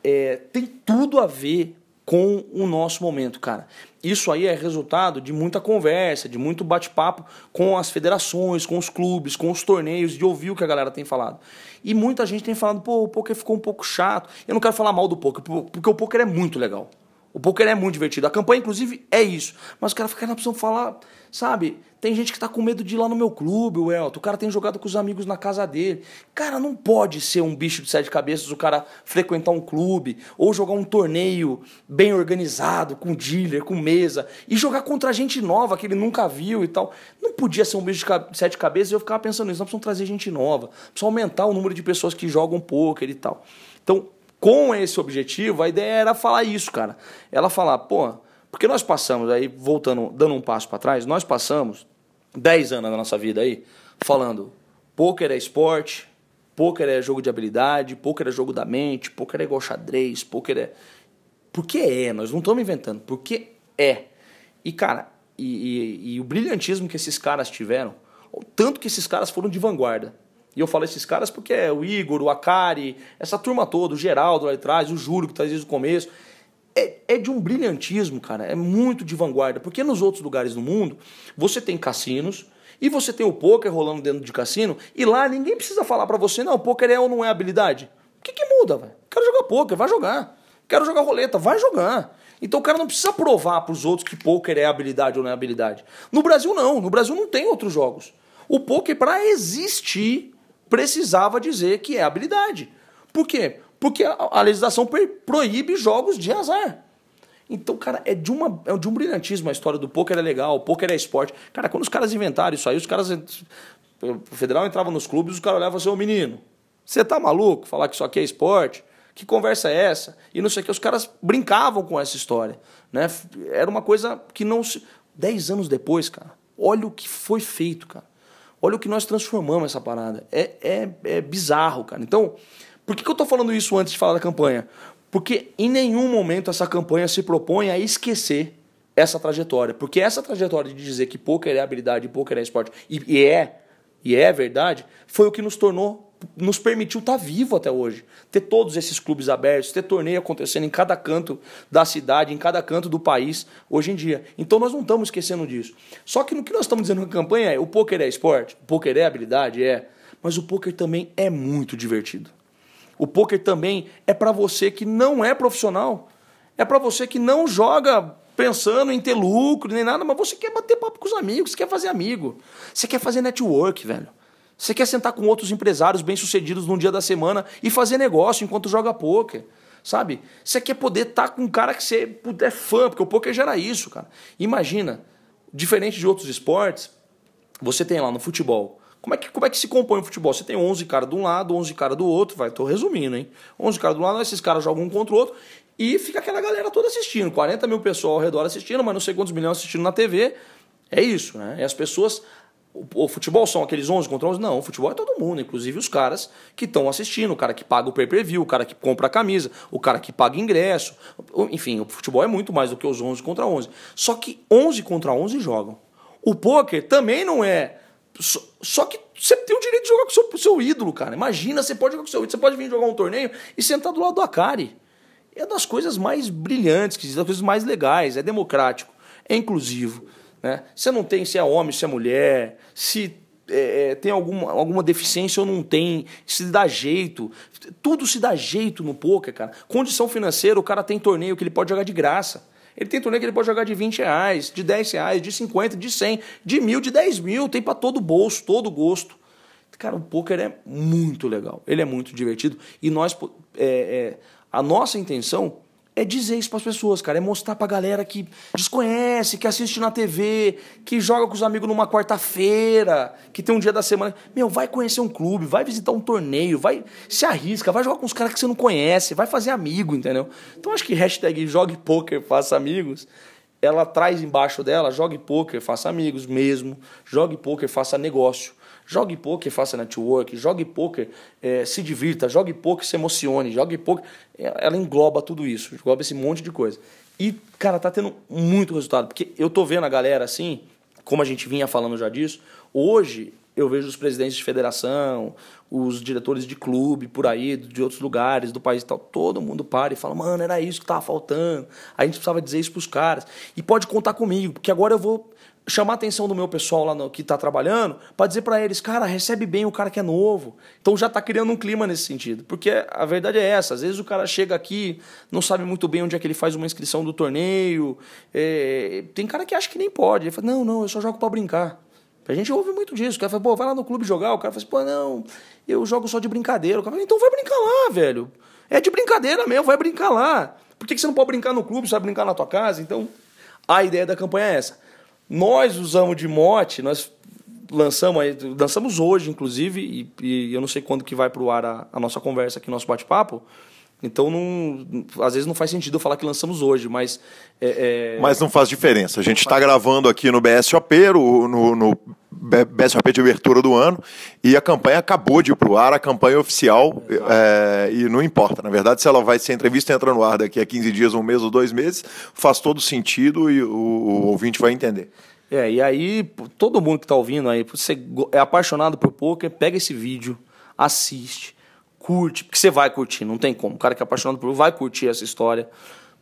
é, tem tudo a ver com o nosso momento, cara. Isso aí é resultado de muita conversa, de muito bate-papo com as federações, com os clubes, com os torneios, de ouvir o que a galera tem falado. E muita gente tem falado, pô, o poker ficou um pouco chato. Eu não quero falar mal do poker, porque o poker é muito legal. O poker é muito divertido. A campanha, inclusive, é isso. Mas o cara fica na opção falar, sabe? Tem gente que tá com medo de ir lá no meu clube, o Elton. O cara tem jogado com os amigos na casa dele. Cara, não pode ser um bicho de sete cabeças o cara frequentar um clube ou jogar um torneio bem organizado, com dealer, com mesa, e jogar contra gente nova que ele nunca viu e tal. Não podia ser um bicho de sete cabeças e eu ficava pensando nisso. Nós precisamos trazer gente nova. Precisa aumentar o número de pessoas que jogam poker e tal. Então, com esse objetivo, a ideia era falar isso, cara. Ela falar, pô, porque nós passamos aí, voltando, dando um passo para trás, nós passamos 10 anos da nossa vida aí falando pôquer é esporte, pôquer é jogo de habilidade, pôquer é jogo da mente, pôquer é igual xadrez, pôquer é. Porque é, nós não estamos inventando, porque é. E, cara, e, e, e o brilhantismo que esses caras tiveram, o tanto que esses caras foram de vanguarda. E eu falo esses caras porque é o Igor, o Akari, essa turma toda, o Geraldo lá atrás, o Júlio que está desde o começo. É, é de um brilhantismo, cara. É muito de vanguarda. Porque nos outros lugares do mundo, você tem cassinos e você tem o poker rolando dentro de cassino e lá ninguém precisa falar para você, não, poker é ou não é habilidade. O que, que muda, velho? Quero jogar poker, vai jogar. Quero jogar roleta, vai jogar. Então o cara não precisa provar para os outros que poker é habilidade ou não é habilidade. No Brasil não, no Brasil não tem outros jogos. O poker para existir precisava dizer que é habilidade. Por quê? Porque a, legislação proíbe jogos de azar. Então, cara, é de, uma, é de um brilhantismo a história do poker é legal, o poker é esporte. Cara, quando os caras inventaram isso aí, os caras. O federal entrava nos clubes, os caras olhavam assim, ô menino, você tá maluco? Falar que isso aqui é esporte? Que conversa é essa? E não sei o que, os caras brincavam com essa história. Né? Era uma coisa que não se. Dez anos depois, cara, olha o que foi feito, cara. Olha o que nós transformamos essa parada. É, é, é bizarro, cara. Então, por que, que eu estou falando isso antes de falar da campanha? Porque em nenhum momento essa campanha se propõe a esquecer essa trajetória. Porque essa trajetória de dizer que poker é habilidade poker é esporte, e, e é, e é verdade, foi o que nos tornou nos permitiu estar tá vivo até hoje. Ter todos esses clubes abertos, ter torneio acontecendo em cada canto da cidade, em cada canto do país, hoje em dia. Então nós não estamos esquecendo disso. Só que no que nós estamos dizendo na campanha é: o poker é esporte, o poker é habilidade, é. Mas o poker também é muito divertido. O poker também é para você que não é profissional. É para você que não joga pensando em ter lucro nem nada, mas você quer bater papo com os amigos, você quer fazer amigo. Você quer fazer network, velho. Você quer sentar com outros empresários bem-sucedidos num dia da semana e fazer negócio enquanto joga poker, sabe? Você quer poder estar tá com um cara que você é fã, porque o poker gera isso, cara. Imagina, diferente de outros esportes, você tem lá no futebol. Como é que, como é que se compõe o futebol? Você tem 11 caras de um lado, 11 caras do outro, vai, tô resumindo, hein? 11 caras um lado, esses caras jogam um contra o outro e fica aquela galera toda assistindo, 40 mil pessoas ao redor assistindo, mas não sei quantos milhões assistindo na TV. É isso, né? E as pessoas o, o, futebol são aqueles 11 contra 11? Não, o futebol é todo mundo, inclusive os caras que estão assistindo, o cara que paga o pay-per-view, o cara que compra a camisa, o cara que paga ingresso. Enfim, o futebol é muito mais do que os 11 contra 11. Só que 11 contra 11 jogam. O poker também não é. Só, só que você tem o direito de jogar com o seu, seu ídolo, cara. Imagina, você pode jogar com o seu ídolo, você pode vir jogar um torneio e sentar do lado do Akari. É das coisas mais brilhantes, das coisas mais legais, é democrático, é inclusivo. Né? Você não tem se é homem, se é mulher, se é, é, tem alguma, alguma deficiência ou não tem, se dá jeito. Tudo se dá jeito no poker, cara. Condição financeira, o cara tem torneio que ele pode jogar de graça. Ele tem torneio que ele pode jogar de 20 reais, de 10 reais, de 50, de 100, de mil, de 10 mil. Tem para todo bolso, todo gosto. Cara, o poker é muito legal. Ele é muito divertido. E nós, é, é, a nossa intenção é dizer isso para as pessoas, cara. É mostrar para a galera que desconhece, que assiste na TV, que joga com os amigos numa quarta-feira, que tem um dia da semana. Meu, vai conhecer um clube, vai visitar um torneio, vai se arrisca, vai jogar com os caras que você não conhece, vai fazer amigo, entendeu? Então acho que hashtag jogue poker, faça amigos. Ela traz embaixo dela, jogue poker, faça amigos mesmo, jogue poker, faça negócio. Jogue poker, faça network, jogue poker, é, se divirta, jogue poker, se emocione, jogue poker. É, ela engloba tudo isso, engloba esse monte de coisa. E, cara, tá tendo muito resultado. Porque eu tô vendo a galera assim, como a gente vinha falando já disso, hoje eu vejo os presidentes de federação, os diretores de clube por aí, de outros lugares do país e tal, todo mundo para e fala, mano, era isso que tava faltando. A gente precisava dizer isso pros caras. E pode contar comigo, porque agora eu vou chamar a atenção do meu pessoal lá no, que está trabalhando para dizer para eles, cara, recebe bem o cara que é novo. Então já está criando um clima nesse sentido. Porque a verdade é essa, às vezes o cara chega aqui, não sabe muito bem onde é que ele faz uma inscrição do torneio. É, tem cara que acha que nem pode. Ele fala, não, não, eu só jogo para brincar. A gente ouve muito disso. O cara fala, pô, vai lá no clube jogar. O cara fala assim, pô, não, eu jogo só de brincadeira. O cara fala, então vai brincar lá, velho. É de brincadeira mesmo, vai brincar lá. Por que você não pode brincar no clube, você vai brincar na tua casa? Então, a ideia da campanha é essa nós usamos de mote, nós lançamos, lançamos hoje, inclusive, e, e eu não sei quando que vai para o ar a, a, nossa conversa aqui, nosso bate-papo. Então, não, às vezes não faz sentido eu falar que lançamos hoje, mas... É, é... Mas não faz diferença. A gente está gravando aqui no BSOP, no, no, BSOP de abertura do ano, e a campanha acabou de ir para o ar, a campanha oficial, é, e não importa. Na verdade, se ela vai ser entrevista entra no ar daqui a 15 dias, um mês ou dois meses, faz todo sentido e o, o ouvinte vai entender. É, e aí, todo mundo que está ouvindo aí, você é apaixonado por poker, pega esse vídeo, assiste, curte, porque você vai curtir, não tem como. O cara que é apaixonado por vai curtir essa história.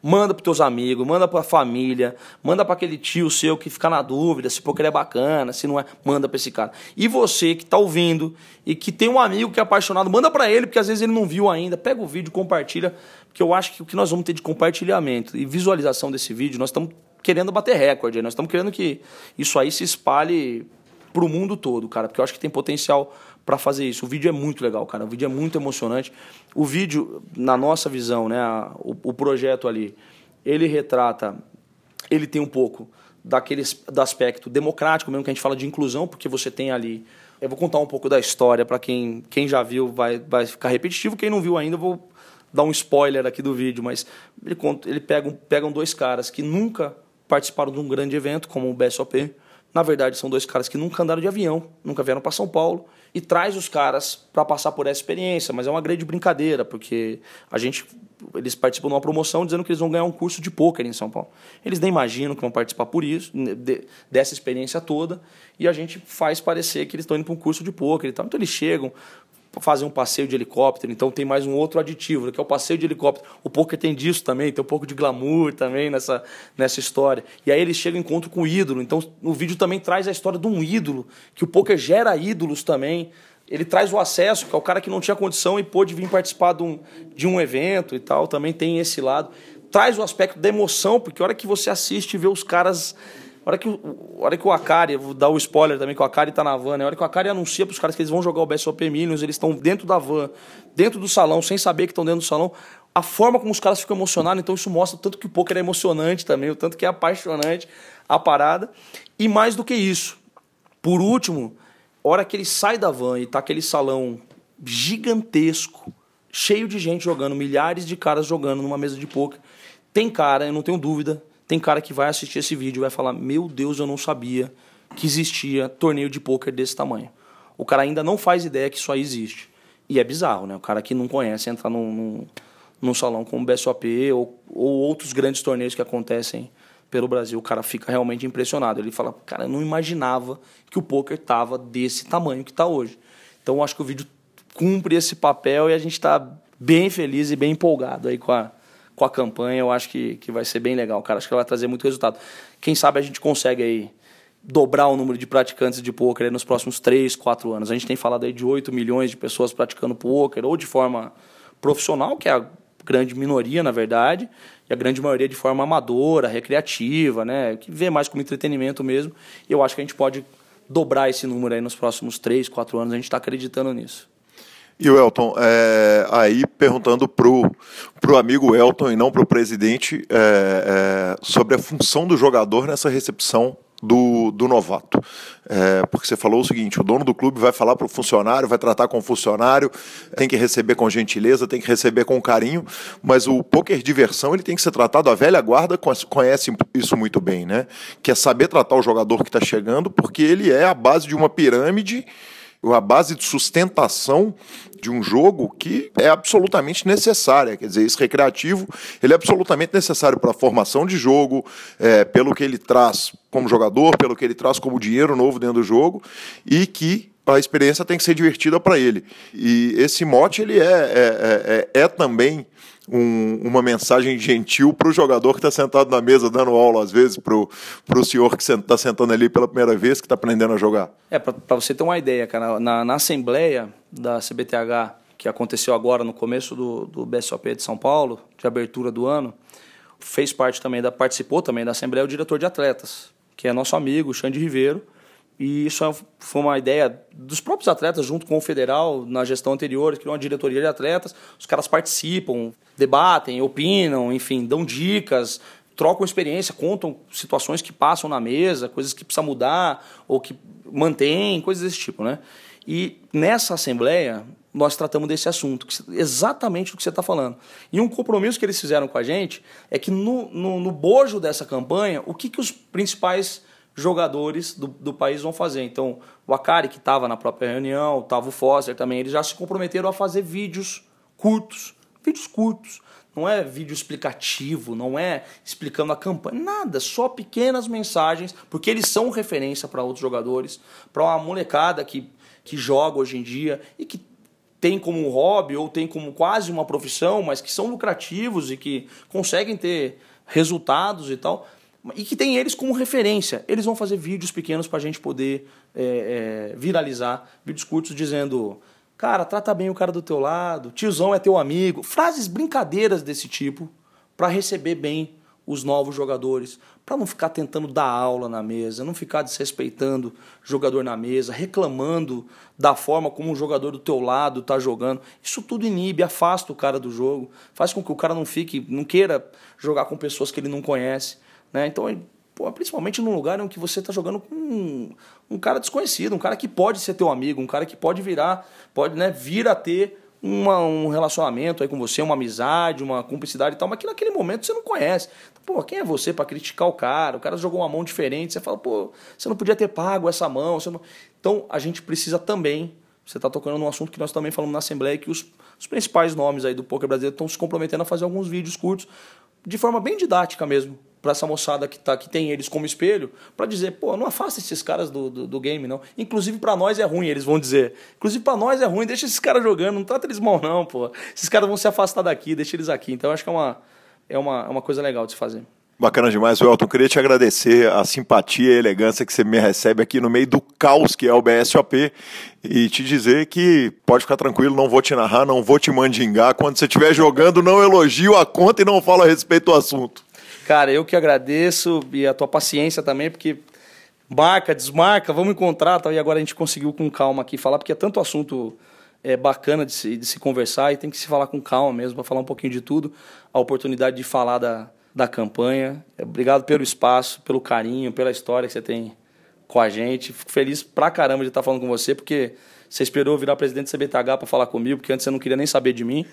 Manda para teus amigos, manda para a família, manda para aquele tio seu que fica na dúvida se ele é bacana, se não é, manda para esse cara. E você que está ouvindo e que tem um amigo que é apaixonado, manda para ele, porque às vezes ele não viu ainda. Pega o vídeo, compartilha, porque eu acho que o que nós vamos ter de compartilhamento e visualização desse vídeo, nós estamos querendo bater recorde, nós estamos querendo que isso aí se espalhe para o mundo todo, cara, porque eu acho que tem potencial para fazer isso. O vídeo é muito legal, cara. O vídeo é muito emocionante. O vídeo, na nossa visão, né, o, o projeto ali, ele retrata, ele tem um pouco daquele do aspecto democrático, mesmo que a gente fala de inclusão, porque você tem ali. Eu vou contar um pouco da história para quem, quem já viu, vai, vai ficar repetitivo. Quem não viu ainda, eu vou dar um spoiler aqui do vídeo, mas ele, conta, ele pega, pegam dois caras que nunca participaram de um grande evento, como o BSOP. Na verdade, são dois caras que nunca andaram de avião, nunca vieram para São Paulo e traz os caras para passar por essa experiência, mas é uma grande brincadeira, porque a gente eles participam de uma promoção dizendo que eles vão ganhar um curso de pôquer em São Paulo. Eles nem imaginam que vão participar por isso, de, dessa experiência toda, e a gente faz parecer que eles estão indo para um curso de pôquer e tal. Então eles chegam, fazer um passeio de helicóptero, então tem mais um outro aditivo, né, que é o passeio de helicóptero. O poker tem disso também, tem um pouco de glamour também nessa, nessa história. E aí eles chegam em encontro com o ídolo. Então o vídeo também traz a história de um ídolo, que o poker gera ídolos também. Ele traz o acesso, que é o cara que não tinha condição e pôde vir participar de um, de um evento e tal, também tem esse lado. Traz o aspecto da emoção, porque a hora que você assiste e vê os caras hora que, hora que o Akari, vou dar o spoiler também, que o Akari tá na van, né? A hora que o Akari anuncia para os caras que eles vão jogar o BSOP Millions, eles estão dentro da van, dentro do salão, sem saber que estão dentro do salão. A forma como os caras ficam emocionados, então isso mostra tanto que o poker é emocionante também, o tanto que é apaixonante a parada. E mais do que isso, por último, a hora que ele sai da van e tá aquele salão gigantesco, cheio de gente jogando, milhares de caras jogando numa mesa de poker, tem cara, eu não tenho dúvida, tem cara que vai assistir esse vídeo e vai falar: Meu Deus, eu não sabia que existia torneio de pôquer desse tamanho. O cara ainda não faz ideia que isso aí existe. E é bizarro, né? O cara que não conhece entrar num, num, num salão como o BSOP ou, ou outros grandes torneios que acontecem pelo Brasil, o cara fica realmente impressionado. Ele fala: Cara, eu não imaginava que o pôquer tava desse tamanho que está hoje. Então, acho que o vídeo cumpre esse papel e a gente está bem feliz e bem empolgado aí com a, com a campanha, eu acho que, que vai ser bem legal, cara. Acho que ela vai trazer muito resultado. Quem sabe a gente consegue aí dobrar o número de praticantes de pôquer nos próximos 3, 4 anos. A gente tem falado aí de 8 milhões de pessoas praticando pôquer, ou de forma profissional, que é a grande minoria, na verdade, e a grande maioria de forma amadora, recreativa, né, que vê mais como entretenimento mesmo. E eu acho que a gente pode dobrar esse número aí nos próximos 3, 4 anos. A gente está acreditando nisso. E o Elton, é, aí perguntando pro, pro amigo Elton e não pro presidente é, é, sobre a função do jogador nessa recepção do, do novato. É, porque você falou o seguinte: o dono do clube vai falar para o funcionário, vai tratar com o funcionário, tem que receber com gentileza, tem que receber com carinho, mas o poker diversão ele tem que ser tratado, a velha guarda conhece isso muito bem, né? Que é saber tratar o jogador que está chegando, porque ele é a base de uma pirâmide a base de sustentação de um jogo que é absolutamente necessária. Quer dizer, esse recreativo ele é absolutamente necessário para a formação de jogo, é, pelo que ele traz como jogador, pelo que ele traz como dinheiro novo dentro do jogo, e que a experiência tem que ser divertida para ele. E esse mote ele é, é, é, é também um, uma mensagem gentil para o jogador que está sentado na mesa dando aula, às vezes, para o senhor que está sentando ali pela primeira vez, que está aprendendo a jogar? É, para você ter uma ideia, cara, na, na Assembleia da CBTH, que aconteceu agora no começo do, do BSOP de São Paulo, de abertura do ano, fez parte também da, participou também da Assembleia o diretor de atletas, que é nosso amigo, Xande Ribeiro, e isso é foi uma ideia dos próprios atletas, junto com o federal, na gestão anterior, criou uma diretoria de atletas. Os caras participam, debatem, opinam, enfim, dão dicas, trocam experiência, contam situações que passam na mesa, coisas que precisa mudar ou que mantém, coisas desse tipo, né? E nessa assembleia nós tratamos desse assunto, exatamente o que você está falando. E um compromisso que eles fizeram com a gente é que no, no, no bojo dessa campanha, o que, que os principais jogadores do, do país vão fazer. Então, o Akari, que estava na própria reunião, estava o Foster também, eles já se comprometeram a fazer vídeos curtos. Vídeos curtos. Não é vídeo explicativo, não é explicando a campanha, nada, só pequenas mensagens, porque eles são referência para outros jogadores, para uma molecada que, que joga hoje em dia e que tem como um hobby ou tem como quase uma profissão, mas que são lucrativos e que conseguem ter resultados e tal e que tem eles como referência. Eles vão fazer vídeos pequenos para a gente poder é, é, viralizar, vídeos curtos dizendo, cara, trata bem o cara do teu lado, tiozão é teu amigo, frases brincadeiras desse tipo para receber bem os novos jogadores, para não ficar tentando dar aula na mesa, não ficar desrespeitando jogador na mesa, reclamando da forma como o jogador do teu lado está jogando. Isso tudo inibe, afasta o cara do jogo, faz com que o cara não fique, não queira jogar com pessoas que ele não conhece. Né? Então, pô, principalmente num lugar em que você está jogando com um, um, cara desconhecido, um cara que pode ser teu amigo, um cara que pode virar, pode né, vir a ter uma, um relacionamento aí com você, uma amizade, uma cumplicidade e tal, mas que naquele momento você não conhece. Pô, quem é você para criticar o cara? O cara jogou uma mão diferente, você fala, pô, você não podia ter pago essa mão. Não... Então a gente precisa também, você está tocando num assunto que nós também falamos na Assembleia, que os, os principais nomes aí do poker brasileiro estão se comprometendo a fazer alguns vídeos curtos de forma bem didática mesmo, para essa moçada que, tá, que tem eles como espelho, para dizer, pô, não afasta esses caras do, do, do game, não. Inclusive para nós é ruim, eles vão dizer. Inclusive para nós é ruim, deixa esses caras jogando, não trata eles mal, não, pô. Esses caras vão se afastar daqui, deixa eles aqui. Então acho que é uma, é uma, é uma coisa legal de se fazer. Bacana demais, Welton. Queria te agradecer a simpatia e a elegância que você me recebe aqui no meio do caos que é o BSOP e te dizer que pode ficar tranquilo, não vou te narrar, não vou te mandingar. Quando você estiver jogando, não elogio a conta e não falo a respeito do assunto. Cara, eu que agradeço e a tua paciência também, porque marca, desmarca, vamos encontrar, tá? e agora a gente conseguiu com calma aqui falar, porque é tanto assunto é, bacana de se, de se conversar e tem que se falar com calma mesmo, para falar um pouquinho de tudo. A oportunidade de falar da, da campanha. Obrigado pelo espaço, pelo carinho, pela história que você tem com a gente. Fico feliz pra caramba de estar falando com você, porque você esperou virar presidente do CBTH para falar comigo, porque antes você não queria nem saber de mim.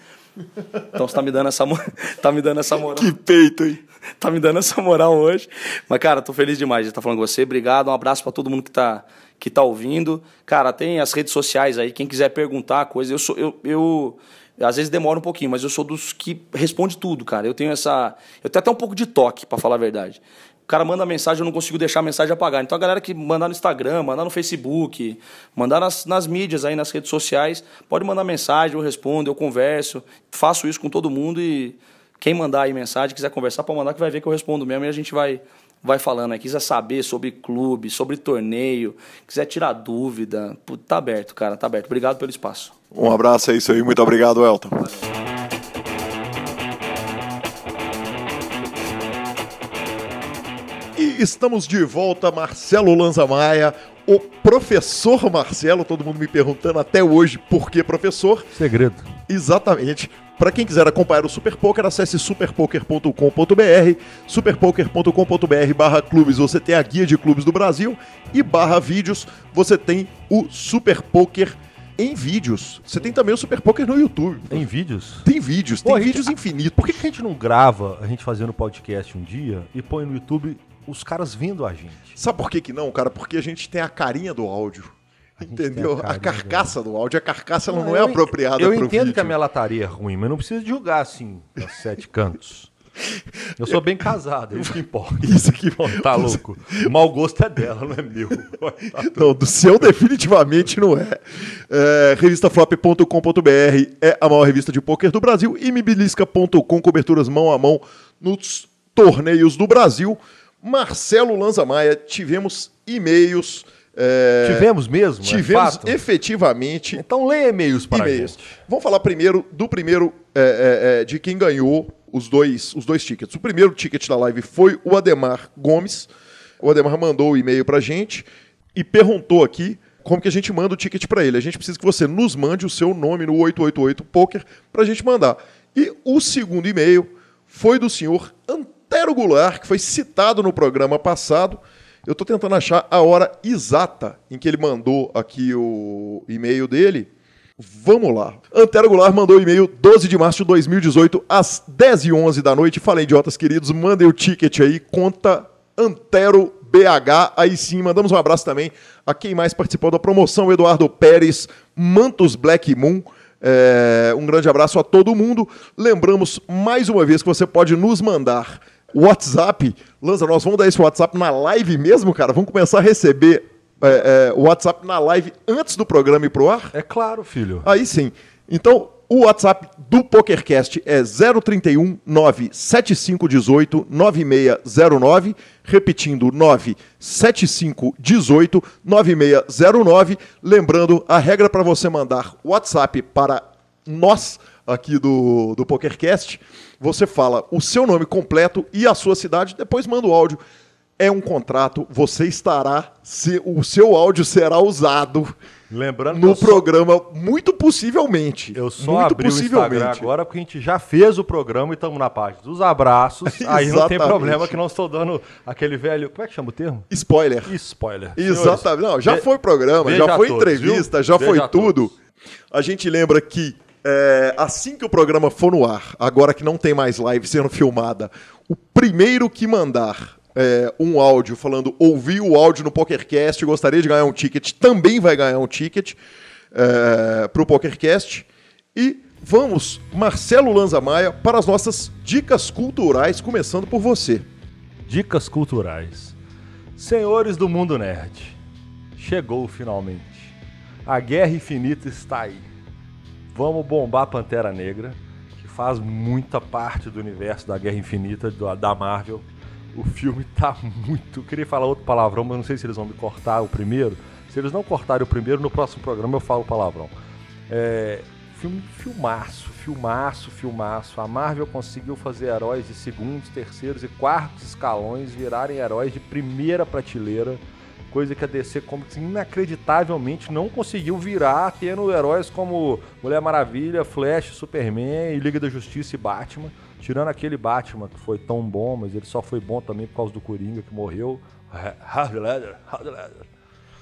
Então você tá me dando essa, tá me dando essa moral. Que peito, hein? tá me dando essa moral hoje. Mas, cara, tô feliz demais de estar falando com você. Obrigado. Um abraço para todo mundo que tá, que tá ouvindo. Cara, tem as redes sociais aí. Quem quiser perguntar coisa, eu sou. Eu, eu, às vezes demora um pouquinho, mas eu sou dos que responde tudo, cara. Eu tenho essa. Eu tenho até um pouco de toque, para falar a verdade. O cara manda mensagem, eu não consigo deixar a mensagem apagada. Então a galera que mandar no Instagram, mandar no Facebook, mandar nas, nas mídias aí, nas redes sociais, pode mandar mensagem, eu respondo, eu converso. Faço isso com todo mundo e quem mandar aí mensagem, quiser conversar, pode mandar que vai ver que eu respondo mesmo e a gente vai, vai falando aí. Quiser saber sobre clube, sobre torneio, quiser tirar dúvida, tá aberto, cara, tá aberto. Obrigado pelo espaço. Um abraço, é isso aí. Muito obrigado, Elton. E estamos de volta, Marcelo Lanza Maia, o professor Marcelo, todo mundo me perguntando até hoje por que professor. Segredo. Exatamente. Para quem quiser acompanhar o Super Poker, acesse superpoker.com.br, superpoker.com.br barra clubes, você tem a guia de clubes do Brasil e barra vídeos, você tem o Super Poker em vídeos. Você tem também o Super Poker no YouTube. Em vídeos? Tem vídeos, Pô, tem vídeos infinitos. Por que, que a gente não grava a gente fazendo podcast um dia e põe no YouTube os caras vendo a gente? Sabe por que, que não, cara? Porque a gente tem a carinha do áudio. Entendeu? A, a carcaça do áudio, a carcaça não, não é apropriada Eu entendo vídeo. que a minha lataria é ruim, mas não precisa julgar assim, aos sete cantos. Eu sou bem casado, é isso que importa. Isso que importa. Tá louco. O mau gosto é dela, não é meu. Não, do seu definitivamente não é. é revistaflop.com.br é a maior revista de pôquer do Brasil e mibilisca.com, coberturas mão a mão nos torneios do Brasil. Marcelo Lanza Maia, tivemos e-mails é, tivemos mesmo? É tivemos é efetivamente. Então leia e-mails para e-mails. gente. Vamos falar primeiro do primeiro é, é, é, de quem ganhou os dois, os dois tickets. O primeiro ticket da live foi o Ademar Gomes. O Ademar mandou o e-mail para gente e perguntou aqui como que a gente manda o ticket para ele. A gente precisa que você nos mande o seu nome no 888 Poker para a gente mandar. E o segundo e-mail foi do senhor Antero Goulart, que foi citado no programa passado eu estou tentando achar a hora exata em que ele mandou aqui o e-mail dele. Vamos lá. Antero Goulart mandou e-mail 12 de março de 2018, às 10h11 da noite. Fala, idiotas queridos, mandem o ticket aí, conta Antero BH. Aí sim, mandamos um abraço também a quem mais participou da promoção, Eduardo Pérez, Mantos Black Moon. É, um grande abraço a todo mundo. Lembramos mais uma vez que você pode nos mandar WhatsApp. Lanza, nós vamos dar esse WhatsApp na live mesmo, cara? Vamos começar a receber é, é, o WhatsApp na live antes do programa ir pro ar? É claro, filho. Aí sim. Então, o WhatsApp do PokerCast é 031 97518 9609, repetindo 97518 9609. Lembrando, a regra para você mandar WhatsApp para nós aqui do, do PokerCast você fala o seu nome completo e a sua cidade, depois manda o áudio. É um contrato, você estará, se, o seu áudio será usado Lembrando no programa, só... muito possivelmente. Eu só muito abri possivelmente. o Instagram agora porque a gente já fez o programa e estamos na página dos abraços. aí não tem problema que não estou dando aquele velho. Como é que chama o termo? Spoiler. Spoiler. Exatamente. Não, já foi programa, já foi todos, entrevista, viu? já Veja foi tudo. Todos. A gente lembra que é, assim que o programa for no ar, agora que não tem mais live sendo filmada, o primeiro que mandar é, um áudio falando ouvi o áudio no PokerCast, gostaria de ganhar um ticket, também vai ganhar um ticket é, para o PokerCast. E vamos, Marcelo Lanza Maia, para as nossas dicas culturais, começando por você. Dicas culturais. Senhores do mundo nerd, chegou finalmente. A Guerra Infinita está aí. Vamos bombar a Pantera Negra, que faz muita parte do universo da Guerra Infinita da Marvel. O filme tá muito. Eu queria falar outro palavrão, mas não sei se eles vão me cortar o primeiro. Se eles não cortarem o primeiro, no próximo programa eu falo palavrão. É, filme filmaço, filmaço, filmaço. A Marvel conseguiu fazer heróis de segundos, terceiros e quartos escalões virarem heróis de primeira prateleira. Coisa que a DC Comics inacreditavelmente não conseguiu virar, tendo heróis como Mulher Maravilha, Flash, Superman Liga da Justiça e Batman. Tirando aquele Batman que foi tão bom, mas ele só foi bom também por causa do Coringa que morreu. Hard Leather, Hard Leather.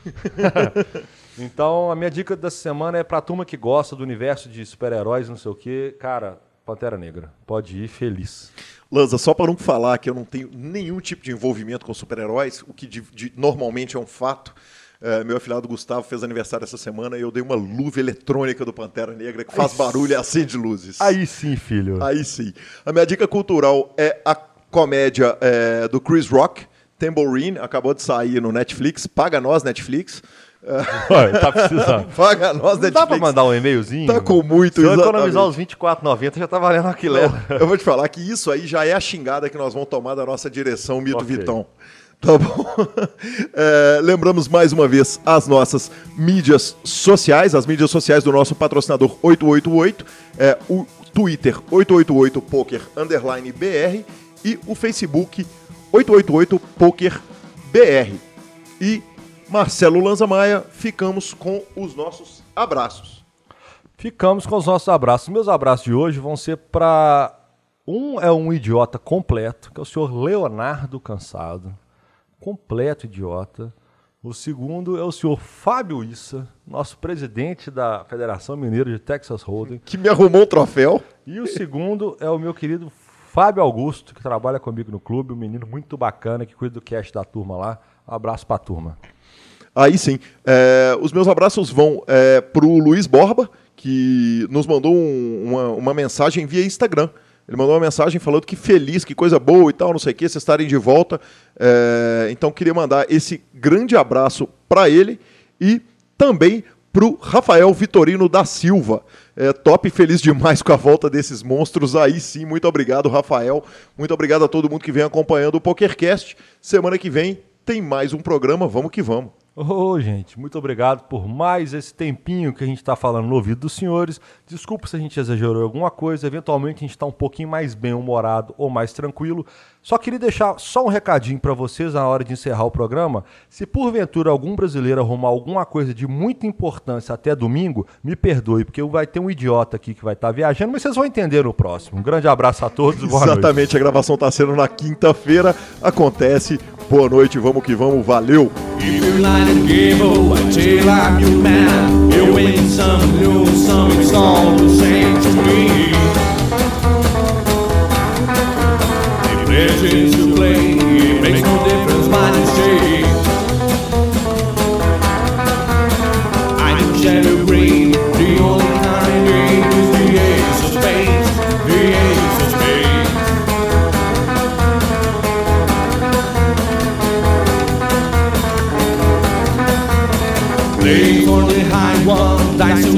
então, a minha dica dessa semana é pra turma que gosta do universo de super-heróis, não sei o quê. Cara, Pantera Negra. Pode ir feliz. Lanza, só para não falar que eu não tenho nenhum tipo de envolvimento com super-heróis, o que de, de, normalmente é um fato. É, meu afilhado Gustavo fez aniversário essa semana e eu dei uma luva eletrônica do Pantera Negra que faz Aí barulho e acende luzes. Aí sim, filho. Aí sim. A minha dica cultural é a comédia é, do Chris Rock, Tambourine, acabou de sair no Netflix. Paga nós, Netflix. Tá precisando. Paga nós, Netflix. Dá pra mandar um e-mailzinho? Tá com muito, Se eu economizar os 24,90 já tá valendo aquilo. Eu vou te falar que isso aí já é a xingada que nós vamos tomar da nossa direção Mito okay. Vitão. Tá bom? É, lembramos mais uma vez as nossas mídias sociais, as mídias sociais do nosso patrocinador 888, é, o Twitter 888poker underline BR e o Facebook 888 Poker BR. E Marcelo Lanza Maia, ficamos com os nossos abraços. Ficamos com os nossos abraços. Meus abraços de hoje vão ser para um é um idiota completo, que é o senhor Leonardo Cansado. Completo idiota. O segundo é o senhor Fábio Issa, nosso presidente da Federação Mineira de Texas Hold'em. Que me arrumou um troféu. E o segundo é o meu querido Fábio Augusto, que trabalha comigo no clube, um menino muito bacana que cuida do cast da turma lá. Um abraço para a turma. Aí sim. É, os meus abraços vão é, para o Luiz Borba, que nos mandou um, uma, uma mensagem via Instagram. Ele mandou uma mensagem falando que feliz, que coisa boa e tal, não sei o que, vocês estarem de volta. É, então queria mandar esse grande abraço para ele e também para o Rafael Vitorino da Silva. É, top feliz demais com a volta desses monstros. Aí sim, muito obrigado, Rafael. Muito obrigado a todo mundo que vem acompanhando o PokerCast. Semana que vem tem mais um programa. Vamos que vamos. Ô, oh, gente, muito obrigado por mais esse tempinho que a gente está falando no ouvido dos senhores. Desculpa se a gente exagerou alguma coisa, eventualmente a gente está um pouquinho mais bem-humorado ou mais tranquilo. Só queria deixar só um recadinho para vocês na hora de encerrar o programa. Se porventura algum brasileiro arrumar alguma coisa de muita importância até domingo, me perdoe, porque vai ter um idiota aqui que vai estar tá viajando, mas vocês vão entender no próximo. Um grande abraço a todos, boa Exatamente, noite. a gravação está sendo na quinta-feira, acontece. Boa noite, vamos que vamos, valeu! legends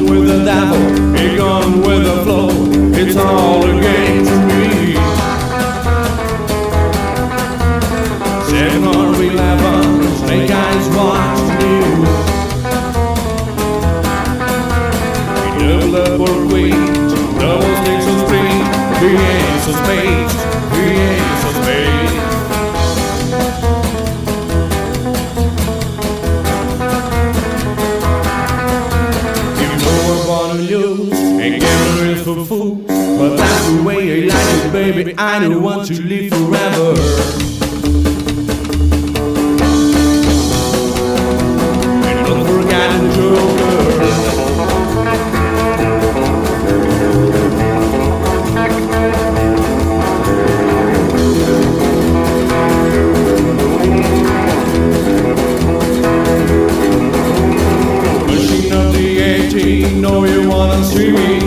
with the devil, a gun with a flow. It's all a game I don't want to live forever. know you wanna see me